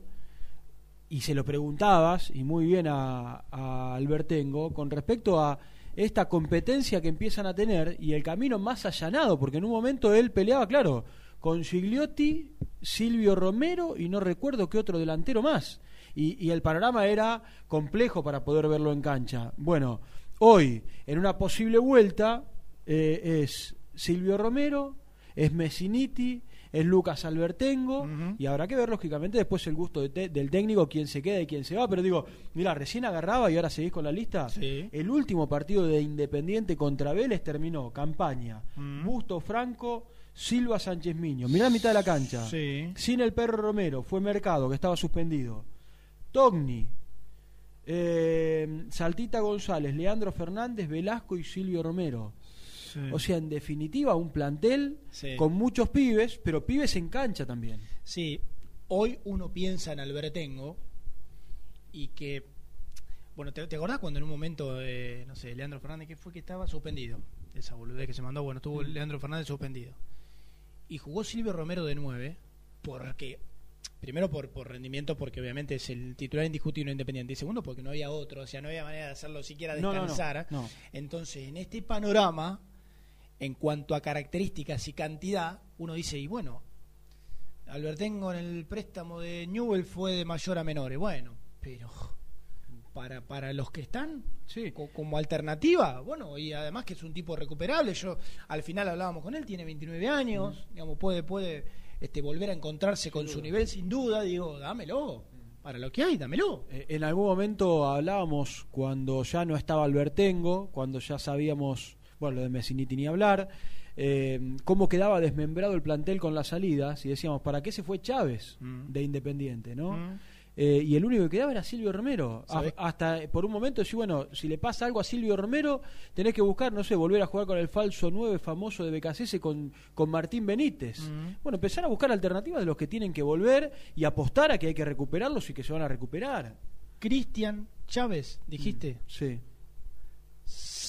y se lo preguntabas, y muy bien a, a Albertengo, con respecto a esta competencia que empiezan a tener y el camino más allanado, porque en un momento él peleaba, claro, con Gigliotti, Silvio Romero y no recuerdo qué otro delantero más. Y, el panorama era complejo para poder verlo en cancha. Bueno, hoy, en una posible vuelta, eh, es Silvio Romero, es Messiniti, es Lucas Albertengo, y habrá que ver, lógicamente, después el gusto de del técnico, quién se queda y quién se va. Pero digo, mira, recién agarraba y ahora seguís con la lista. El último partido de Independiente contra Vélez terminó campaña. Busto Franco, Silva Sánchez Miño. Mirá la mitad de la cancha. Sí. Sin el perro Romero, fue Mercado, que estaba suspendido. Togni, eh, Saltita González, Leandro Fernández, Velasco y Silvio Romero. O sea, en definitiva, un plantel Sí. con muchos pibes, pero pibes en cancha también. Sí, hoy uno piensa en Albertengo y que, bueno, ¿te, te acordás cuando en un momento, eh, no sé, Leandro Fernández, que fue que estaba suspendido? Esa boludez que se mandó, bueno, estuvo Leandro Fernández suspendido. Y jugó Silvio Romero de 9, porque, primero por, por rendimiento, porque obviamente es el titular indiscutible independiente, y segundo porque no había otro, o sea, no había manera de hacerlo siquiera No, no, no, descansar. no. Entonces, en este panorama, en cuanto a características y cantidad, uno dice, y bueno, Albertengo en el préstamo de Newell fue de mayor a menores. Bueno, pero para, para los que están co- como alternativa, bueno, y además que es un tipo recuperable. Yo al final hablábamos con él, tiene 29 años, digamos, puede, puede este, volver a encontrarse con su nivel sin duda. Digo, dámelo. Para lo que hay, dámelo. Eh, En algún momento hablábamos cuando ya no estaba Albertengo, cuando ya sabíamos, bueno, lo de Messiniti ni hablar, eh, cómo quedaba desmembrado el plantel con las salidas y decíamos, ¿para qué se fue Chávez de Independiente, no? Mm. Eh, y el único que quedaba era Silvio Romero. Hasta por un momento decía, bueno, si le pasa algo a Silvio Romero, tenés que buscar, no sé, volver a jugar con el falso 9 famoso de BKCS con, con Martín Benítez. Mm. Bueno, empezar a buscar alternativas de los que tienen que volver y apostar a que hay que recuperarlos y que se van a recuperar. Cristian Chávez, dijiste. Sí.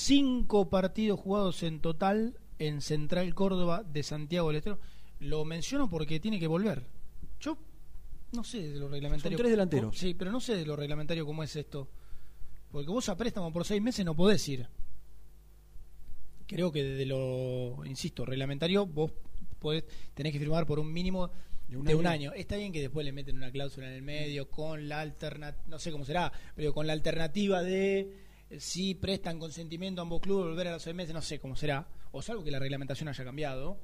Cinco partidos jugados en total en Central Córdoba de Santiago del Estero. Lo menciono porque tiene que volver. Yo no sé de lo reglamentario. Son tres delanteros. Sí, pero no sé de lo reglamentario cómo es esto. Porque vos a préstamo por seis meses no podés ir. Creo que desde lo, insisto, reglamentario, vos podés, tenés que firmar por un mínimo de un un, año. Está bien que después le meten una cláusula en el medio con la alternativa, no sé cómo será, pero con la alternativa de si prestan consentimiento a ambos clubes volver a los seis meses, no sé cómo será, o salvo que la reglamentación haya cambiado,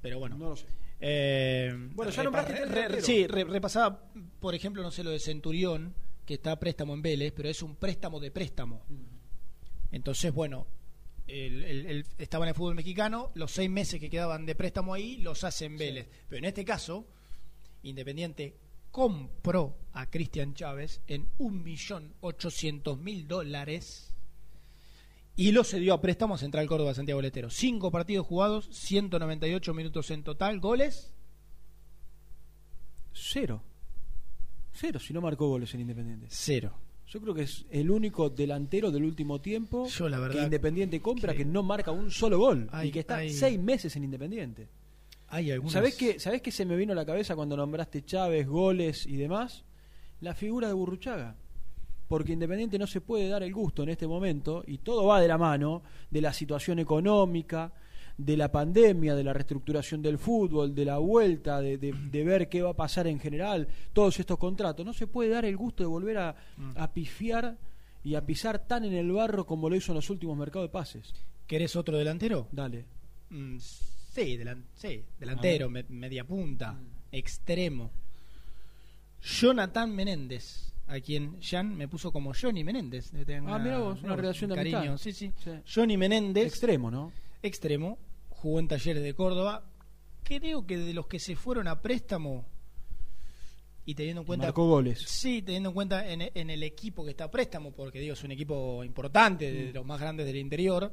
pero bueno. No lo sé. Eh, Bueno, ya repa- nombraste re- re- sí, re- repasaba, por ejemplo, no sé, lo de Centurión, que está a préstamo en Vélez, pero es un préstamo de préstamo. Entonces, bueno, el- el- el- estaba en el fútbol mexicano, los seis meses que quedaban de préstamo ahí los hace en Vélez. Pero en este caso, Independiente compró a Cristian Chávez en un millón ochocientos mil dólares y lo cedió a préstamo a Central Córdoba Santiago Letero. Cinco partidos jugados, 198 minutos en total, goles. Cero. Cero, si no marcó goles en Independiente. Cero. Yo creo que es el único delantero del último tiempo Yo, la que Independiente compra que, que- no marca un solo gol Hay- y que está hay- seis meses en Independiente. Hay algunas... ¿Sabés qué, ¿Sabés qué se me vino a la cabeza cuando nombraste Chávez, goles y demás? La figura de Burruchaga. Porque Independiente no se puede dar el gusto en este momento, y todo va de la mano de la situación económica, de la pandemia, de la reestructuración del fútbol, de la vuelta, de, de- de ver qué va a pasar en general, todos estos contratos. No se puede dar el gusto de volver a, a pifiar y a pisar tan en el barro como lo hizo en los últimos mercados de pases. ¿Querés otro delantero? Dale. Mm, Sí, delan- sí, delantero, me- media punta, extremo. Jonathan Menéndez, a quien Jan me puso como Johnny Menéndez. Ah, mirá vos, una un relación de cariño. amistad. Sí, sí. Sí. Johnny Menéndez. Extremo, ¿no? Extremo. Jugó en Talleres de Córdoba. Creo que de los que se fueron a préstamo y teniendo en cuenta Marcó goles. Sí, teniendo en cuenta en, en el equipo que está a préstamo, porque digo, es un equipo importante, de Mm. los más grandes del interior.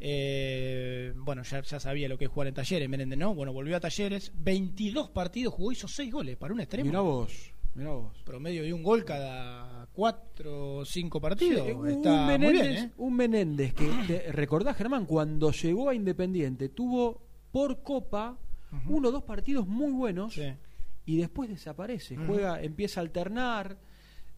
Eh, bueno, ya, ya sabía lo que es jugar en Talleres, Menéndez, ¿no? Bueno, volvió a Talleres, 22 partidos jugó, hizo 6 goles para un extremo. Mirá vos, mirá vos. Promedio de un gol cada 4 o 5 partidos. Sí, un, Está muy Menéndez, bien, ¿eh? un Menéndez que, te- (clears throat) recordás Germán, cuando llegó a Independiente tuvo por Copa uno o dos partidos muy buenos y después desaparece, juega, empieza a alternar,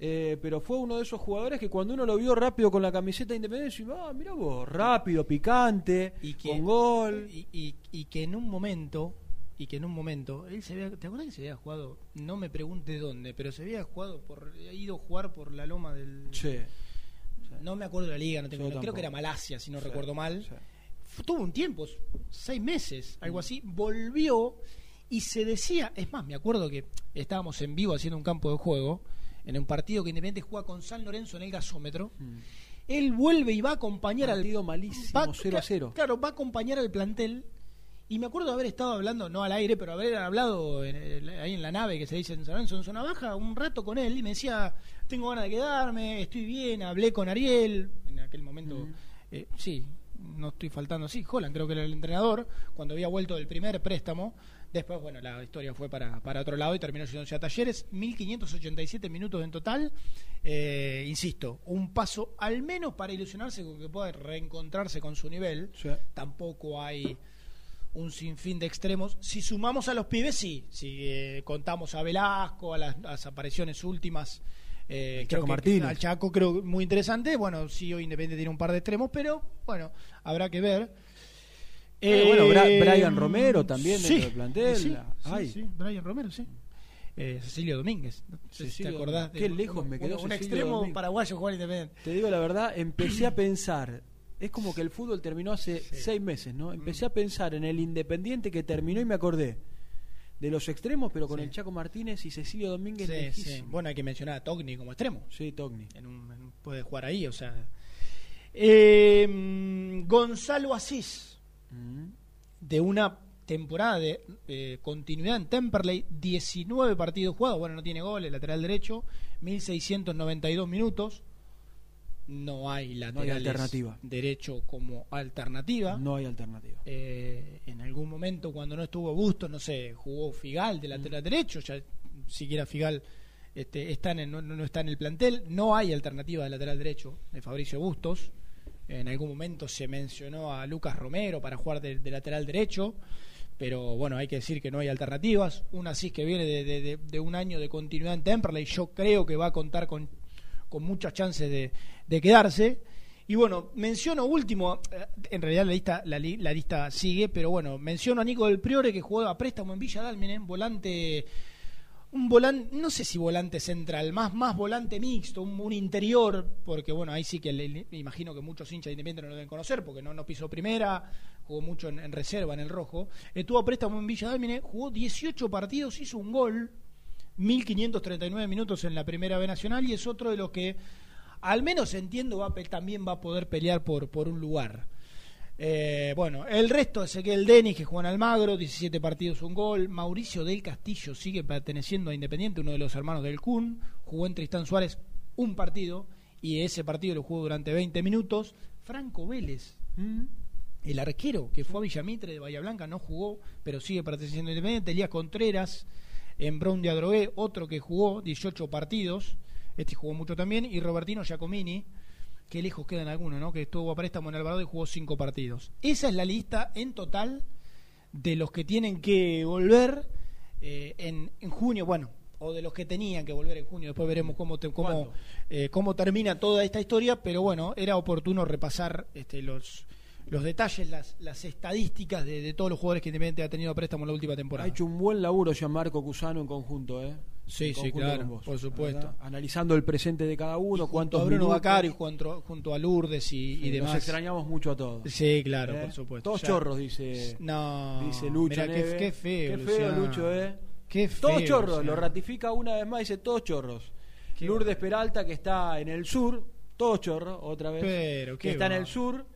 eh, pero fue uno de esos jugadores que cuando uno lo vio rápido con la camiseta de Independiente, ah, mira vos, rápido, picante, con gol. Y, y- y que en un momento, y que en un momento, él se había, ¿te acuerdas que se había jugado? No me pregunte dónde, pero se había jugado por, ha ido a jugar por la loma del. Sí. No me acuerdo de la liga, no tengo, creo que era Malasia, si no recuerdo mal. Tuvo un tiempo, seis meses, Mm. algo así, volvió y se decía, es más, me acuerdo que estábamos en vivo haciendo un campo de juego, en un partido que Independiente juega con San Lorenzo en el gasómetro. Él vuelve y va a acompañar Mm. Partido al. malísimo, va- 0 a 0. Claro, va a acompañar al plantel. Y me acuerdo de haber estado hablando, no al aire, pero haber hablado en el- ahí en la nave que se dice en San Lorenzo, en zona baja, un rato con él y me decía, tengo ganas de quedarme, estoy bien, hablé con Ariel, en aquel momento, eh, sí, no estoy faltando, sí, Holland creo que era el entrenador, cuando había vuelto del primer préstamo, después, bueno, la historia fue para, para otro lado y terminó siendo ya Talleres, 1587 minutos en total, eh, insisto, un paso al menos para ilusionarse con que pueda reencontrarse con su nivel, tampoco hay un sinfín de extremos. Si sumamos a los pibes, sí. Si eh, contamos a Velasco, a las, las apariciones últimas. Eh, creo Chaco que- Martínez. Al Chaco creo muy interesante. Bueno, sí, hoy Independiente tiene un par de extremos, pero bueno, habrá que ver. Eh, bueno, Bra- Eh, Brian Romero también dentro sí, del plantel. Sí, Ay. sí, Brian Romero, sí. Eh, Cecilio Domínguez. No sé si te Cecilio acordás. de Qué un- lejos me quedó un, un extremo Domínguez. paraguayo jugar Independiente. Te digo la verdad, empecé a (clears throat) pensar, es como que el fútbol terminó hace seis meses, ¿no? Empecé a pensar en el Independiente que terminó y me acordé de los extremos, pero con Sí. el Chaco Martínez y Cecilio Domínguez Sí, sí. Bueno, hay que mencionar a Togni como extremo. Sí, Togni. En un- en- puede jugar ahí, o sea. Eh, Gonzalo Asís, de una temporada de eh, continuidad en Temperley, 19 partidos jugados, bueno, no tiene goles, lateral derecho, 1692 minutos. No hay lateral alternativa. derecho como alternativa. No hay alternativa. Eh, en algún momento cuando no estuvo Bustos, no sé, jugó Figal de lateral derecho, ya siquiera Figal este, está en no, no está en el plantel, no hay alternativa de lateral derecho de Fabricio Bustos. En algún momento se mencionó a Lucas Romero para jugar de, lateral derecho, pero bueno, hay que decir que no hay alternativas. Un Asís que viene de, de- un año de continuidad en Temperley, yo creo que va a contar con, con muchas chances de, quedarse. Y bueno, menciono último, eh, en realidad la lista, la, la lista sigue, pero bueno, menciono a Nico del Priore que juega a préstamo en Villa Dálmine, volante, un volante, no sé si volante central, más, más volante mixto, un, interior, porque bueno, ahí sí que le- me imagino que muchos hinchas de Independiente no lo deben conocer, porque no, no pisó primera, jugó mucho en, reserva, en el rojo. Estuvo a préstamo en Villa Dálmine, jugó 18 partidos, hizo un gol, 1539 minutos en la primera B Nacional y es otro de los que, al menos entiendo, va, también va a poder pelear por, por un lugar. Eh, bueno, el resto, Ezequiel Denis, que juega en Almagro, 17 partidos, un gol. Mauricio del Castillo sigue perteneciendo a Independiente, uno de los hermanos del Kun. Jugó en Tristán Suárez un partido y ese partido lo jugó durante 20 minutos. Franco Vélez, el arquero que fue a Villamitre de Bahía Blanca, no jugó, pero sigue perteneciendo a Independiente. Elías Contreras en Brown de Adrogué, otro que jugó 18 partidos, este jugó mucho también, y Robertino Giacomini, que lejos quedan algunos, ¿no? Que estuvo a préstamo en Alvarado y jugó 5 partidos. Esa es la lista en total de los que tienen que volver eh, en, en junio, bueno, o de los que tenían que volver en junio. Después veremos cómo, te- cómo, eh, cómo termina toda esta historia, pero bueno, era oportuno repasar este, los, los detalles, las, las estadísticas de, de todos los jugadores que Independiente ha tenido a préstamo en la última Ha temporada. hecho un buen laburo Gianmarco Cusano en conjunto, ¿eh? Sí, sí, claro, con vos, por supuesto. ¿verdad? Analizando el presente de cada uno, junto cuántos a Bruno minutos. Bacari junto, junto a Lourdes y, y Sí, demás. Nos extrañamos mucho a todos. Sí, claro, ¿Eh? por supuesto. Todos Ya- chorros, dice. No, Dice Lucho. mirá, qué- qué feo, Qué feo, Luciano. Lucho, ¿eh? Qué Todos feo, chorros, Luciano. lo ratifica una vez más, dice todos chorros. Lourdes Peralta, que está en el sur, todos chorros, otra vez. Pero, que qué está en va. el sur,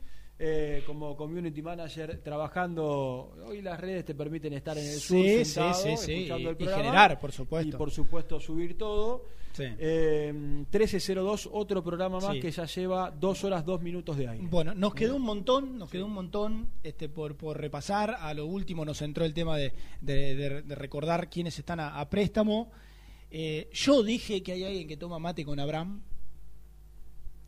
eh, como community manager, trabajando. Hoy las redes te permiten estar en el sur, Sí, sí, sentado, sí, sí, escuchando y- generar, por supuesto. Y por supuesto subir todo. Eh, 1302, otro programa más que ya lleva dos horas, dos minutos de aire. Bueno, nos quedó un montón, nos quedó un montón este, por, por repasar. A lo último nos entró el tema de, de- de- de recordar quiénes están a, a préstamo. Eh, yo dije que hay alguien que toma mate con Abraham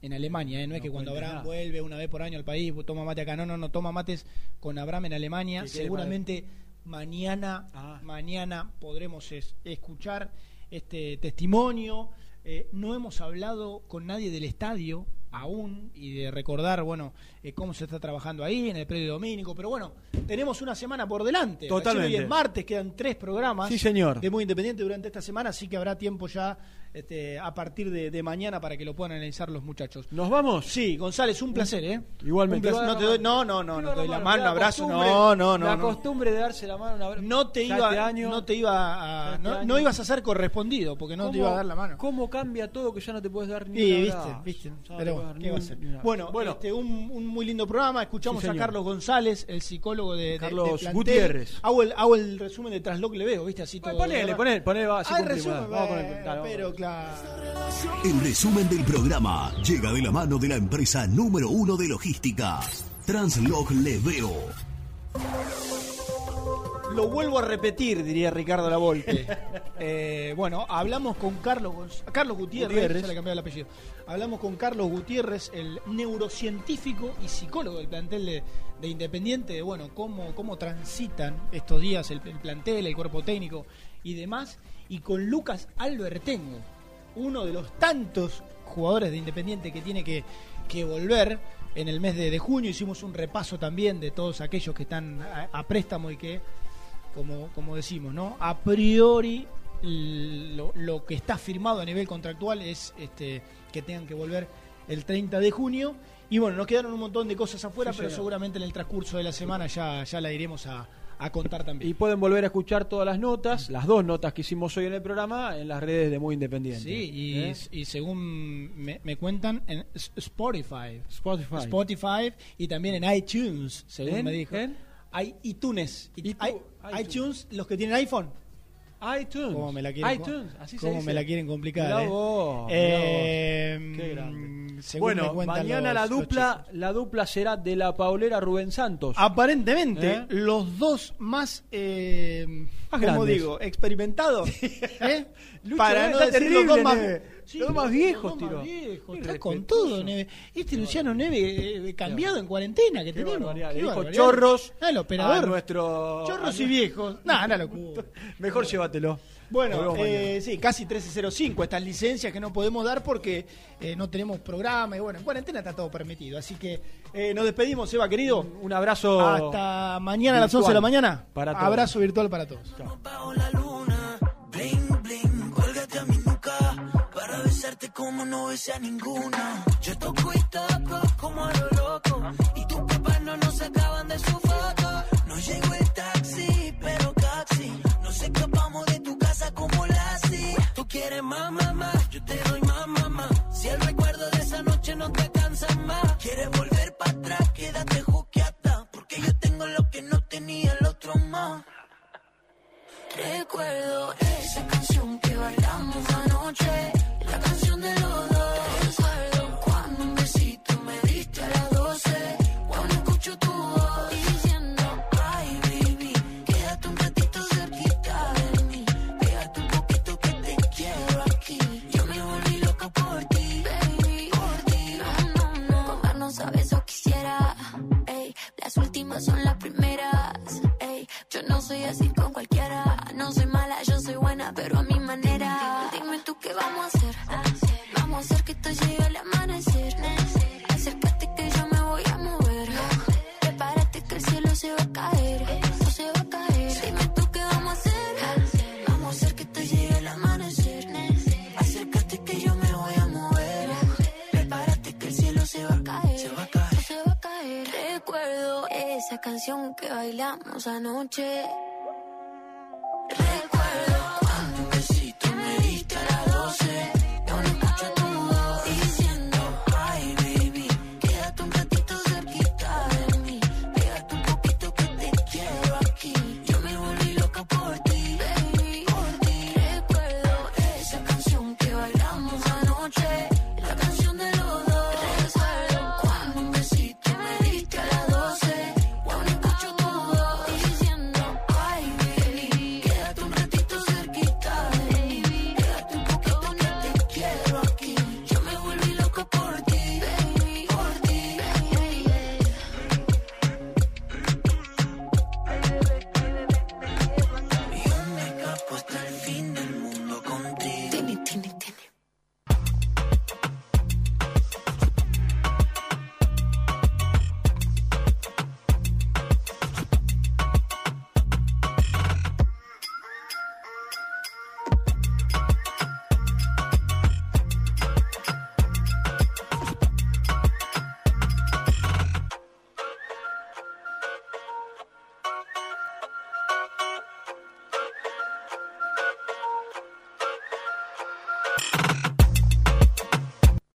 en Alemania, ¿eh? no es que cuando Abraham nada. vuelve una vez por año al país toma mate acá, no, no, no, toma mates con Abraham en Alemania. ¿Qué quiere Seguramente mañana, Ah. mañana podremos es- escuchar este testimonio. Eh, no hemos hablado con nadie del estadio aún y de recordar, bueno, eh, cómo se está trabajando ahí en el predio domínico, pero bueno, tenemos una semana por delante. Totalmente. Hoy es martes, quedan tres programas Sí, señor. de Muy Independiente durante esta semana, así que habrá tiempo ya este, a partir de, de mañana para que lo puedan analizar los muchachos. ¿Nos vamos? Sí, González, un placer, ¿eh? Igualmente. Placer. No, te doy, no, no, no, no te doy la mano, un abrazo. costumbre- No, no, no. La costumbre de darse la mano, un abrazo. No te iba, este año- no te iba a, este no, ibas a ser correspondido porque no te ¿Cómo- iba a dar la mano. ¿Cómo cambia todo que ya no te puedes dar ni Sí, viste, viste. Pero ¿qué va a ser? Bueno, abrazo. este, un, un muy lindo programa. Escuchamos Sí, a. Carlos González, el psicólogo de, Carlos de. Gutiérrez. Hago el, hago el resumen de Traslo que le veo, ¿viste? Así todo. ponele, ponele, ponele, va, Ah, el resumen, vamos bueno, dale, vamos. pero claro. El resumen del programa llega de la mano de la empresa número uno de logística, Translog Leveo. Lo vuelvo a repetir, diría Ricardo Lavolpe. Eh, bueno, hablamos con Carlos, Carlos Gutiérrez, Gutiérrez. ya le cambié el apellido. Hablamos con Carlos Gutiérrez, el neurocientífico y psicólogo del plantel de, de Independiente, de bueno, cómo, cómo transitan estos días el, el plantel, el cuerpo técnico y demás. Y con Lucas Albertengo, uno de los tantos jugadores de Independiente que tiene que, que volver en el mes de, de junio. Hicimos un repaso también de todos aquellos que están a, a préstamo y que como, como decimos, ¿no? A priori lo, lo que está firmado a nivel contractual es este, que tengan que volver el 30 de junio. Y bueno, nos quedaron un montón de cosas afuera, Sí, pero señor. seguramente en el transcurso de la semana ya, ya la iremos a, a contar también. Y pueden volver a escuchar todas las notas, las dos notas que hicimos hoy en el programa, en las redes de Muy Independiente. Sí, y, ¿Eh? y según me, me cuentan, en Spotify. Spotify. Spotify y también en iTunes, según ¿En? me dijo. ¿En? Hay iTunes. I- iTunes, los que tienen iPhone. iTunes. ¿Cómo me la quieren, iTunes, así se dice. me la quieren complicar? Mirá eh? vos, Eh, mirá vos. Qué grande. Según me Bueno, cuentan mañana los- la dupla, la dupla será de la Paulera Rubén Santos. Aparentemente, ¿Eh? los dos más, eh, Más ¿cómo grandes. digo? Experimentados. (laughs) ¿eh? Lucho, Para eh, no decir los dos más. Sí, Los más viejos, tiró. Está con todo, Neve. Este Luciano Neve eh, cambiado en cuarentena que Qué tenemos. Qué dijo chorros Ah, el operador. a nuestro... Chorros a y viejos. Nah, una locura. Mejor llévatelo. Bueno, eh, sí, casi 13.05, estas licencias que no podemos dar porque eh, no tenemos programa y bueno, en cuarentena está todo permitido. Así que eh, nos despedimos, Eva, querido. Un abrazo. Hasta mañana a las 11 de la mañana. Para todos. Abrazo virtual para todos. Bling, bling, colgate a mi nuca Para besarte como no besé a ninguna Yo toco y toco como a lo loco Y tus papás no nos sacaban de su foto No llegó el quieres más, mamá, yo te doy más, mamá Si el recuerdo de esa noche no te cansa más Quieres volver para atrás, quédate juqueata Porque yo tengo lo que no tenía el otro más. Recuerdo esa canción que bailamos anoche, soy así con cualquiera, no soy mala, yo soy buena, pero a mi manera. Dime tú qué vamos a hacer, vamos a hacer que esto llegue que bailamos anoche.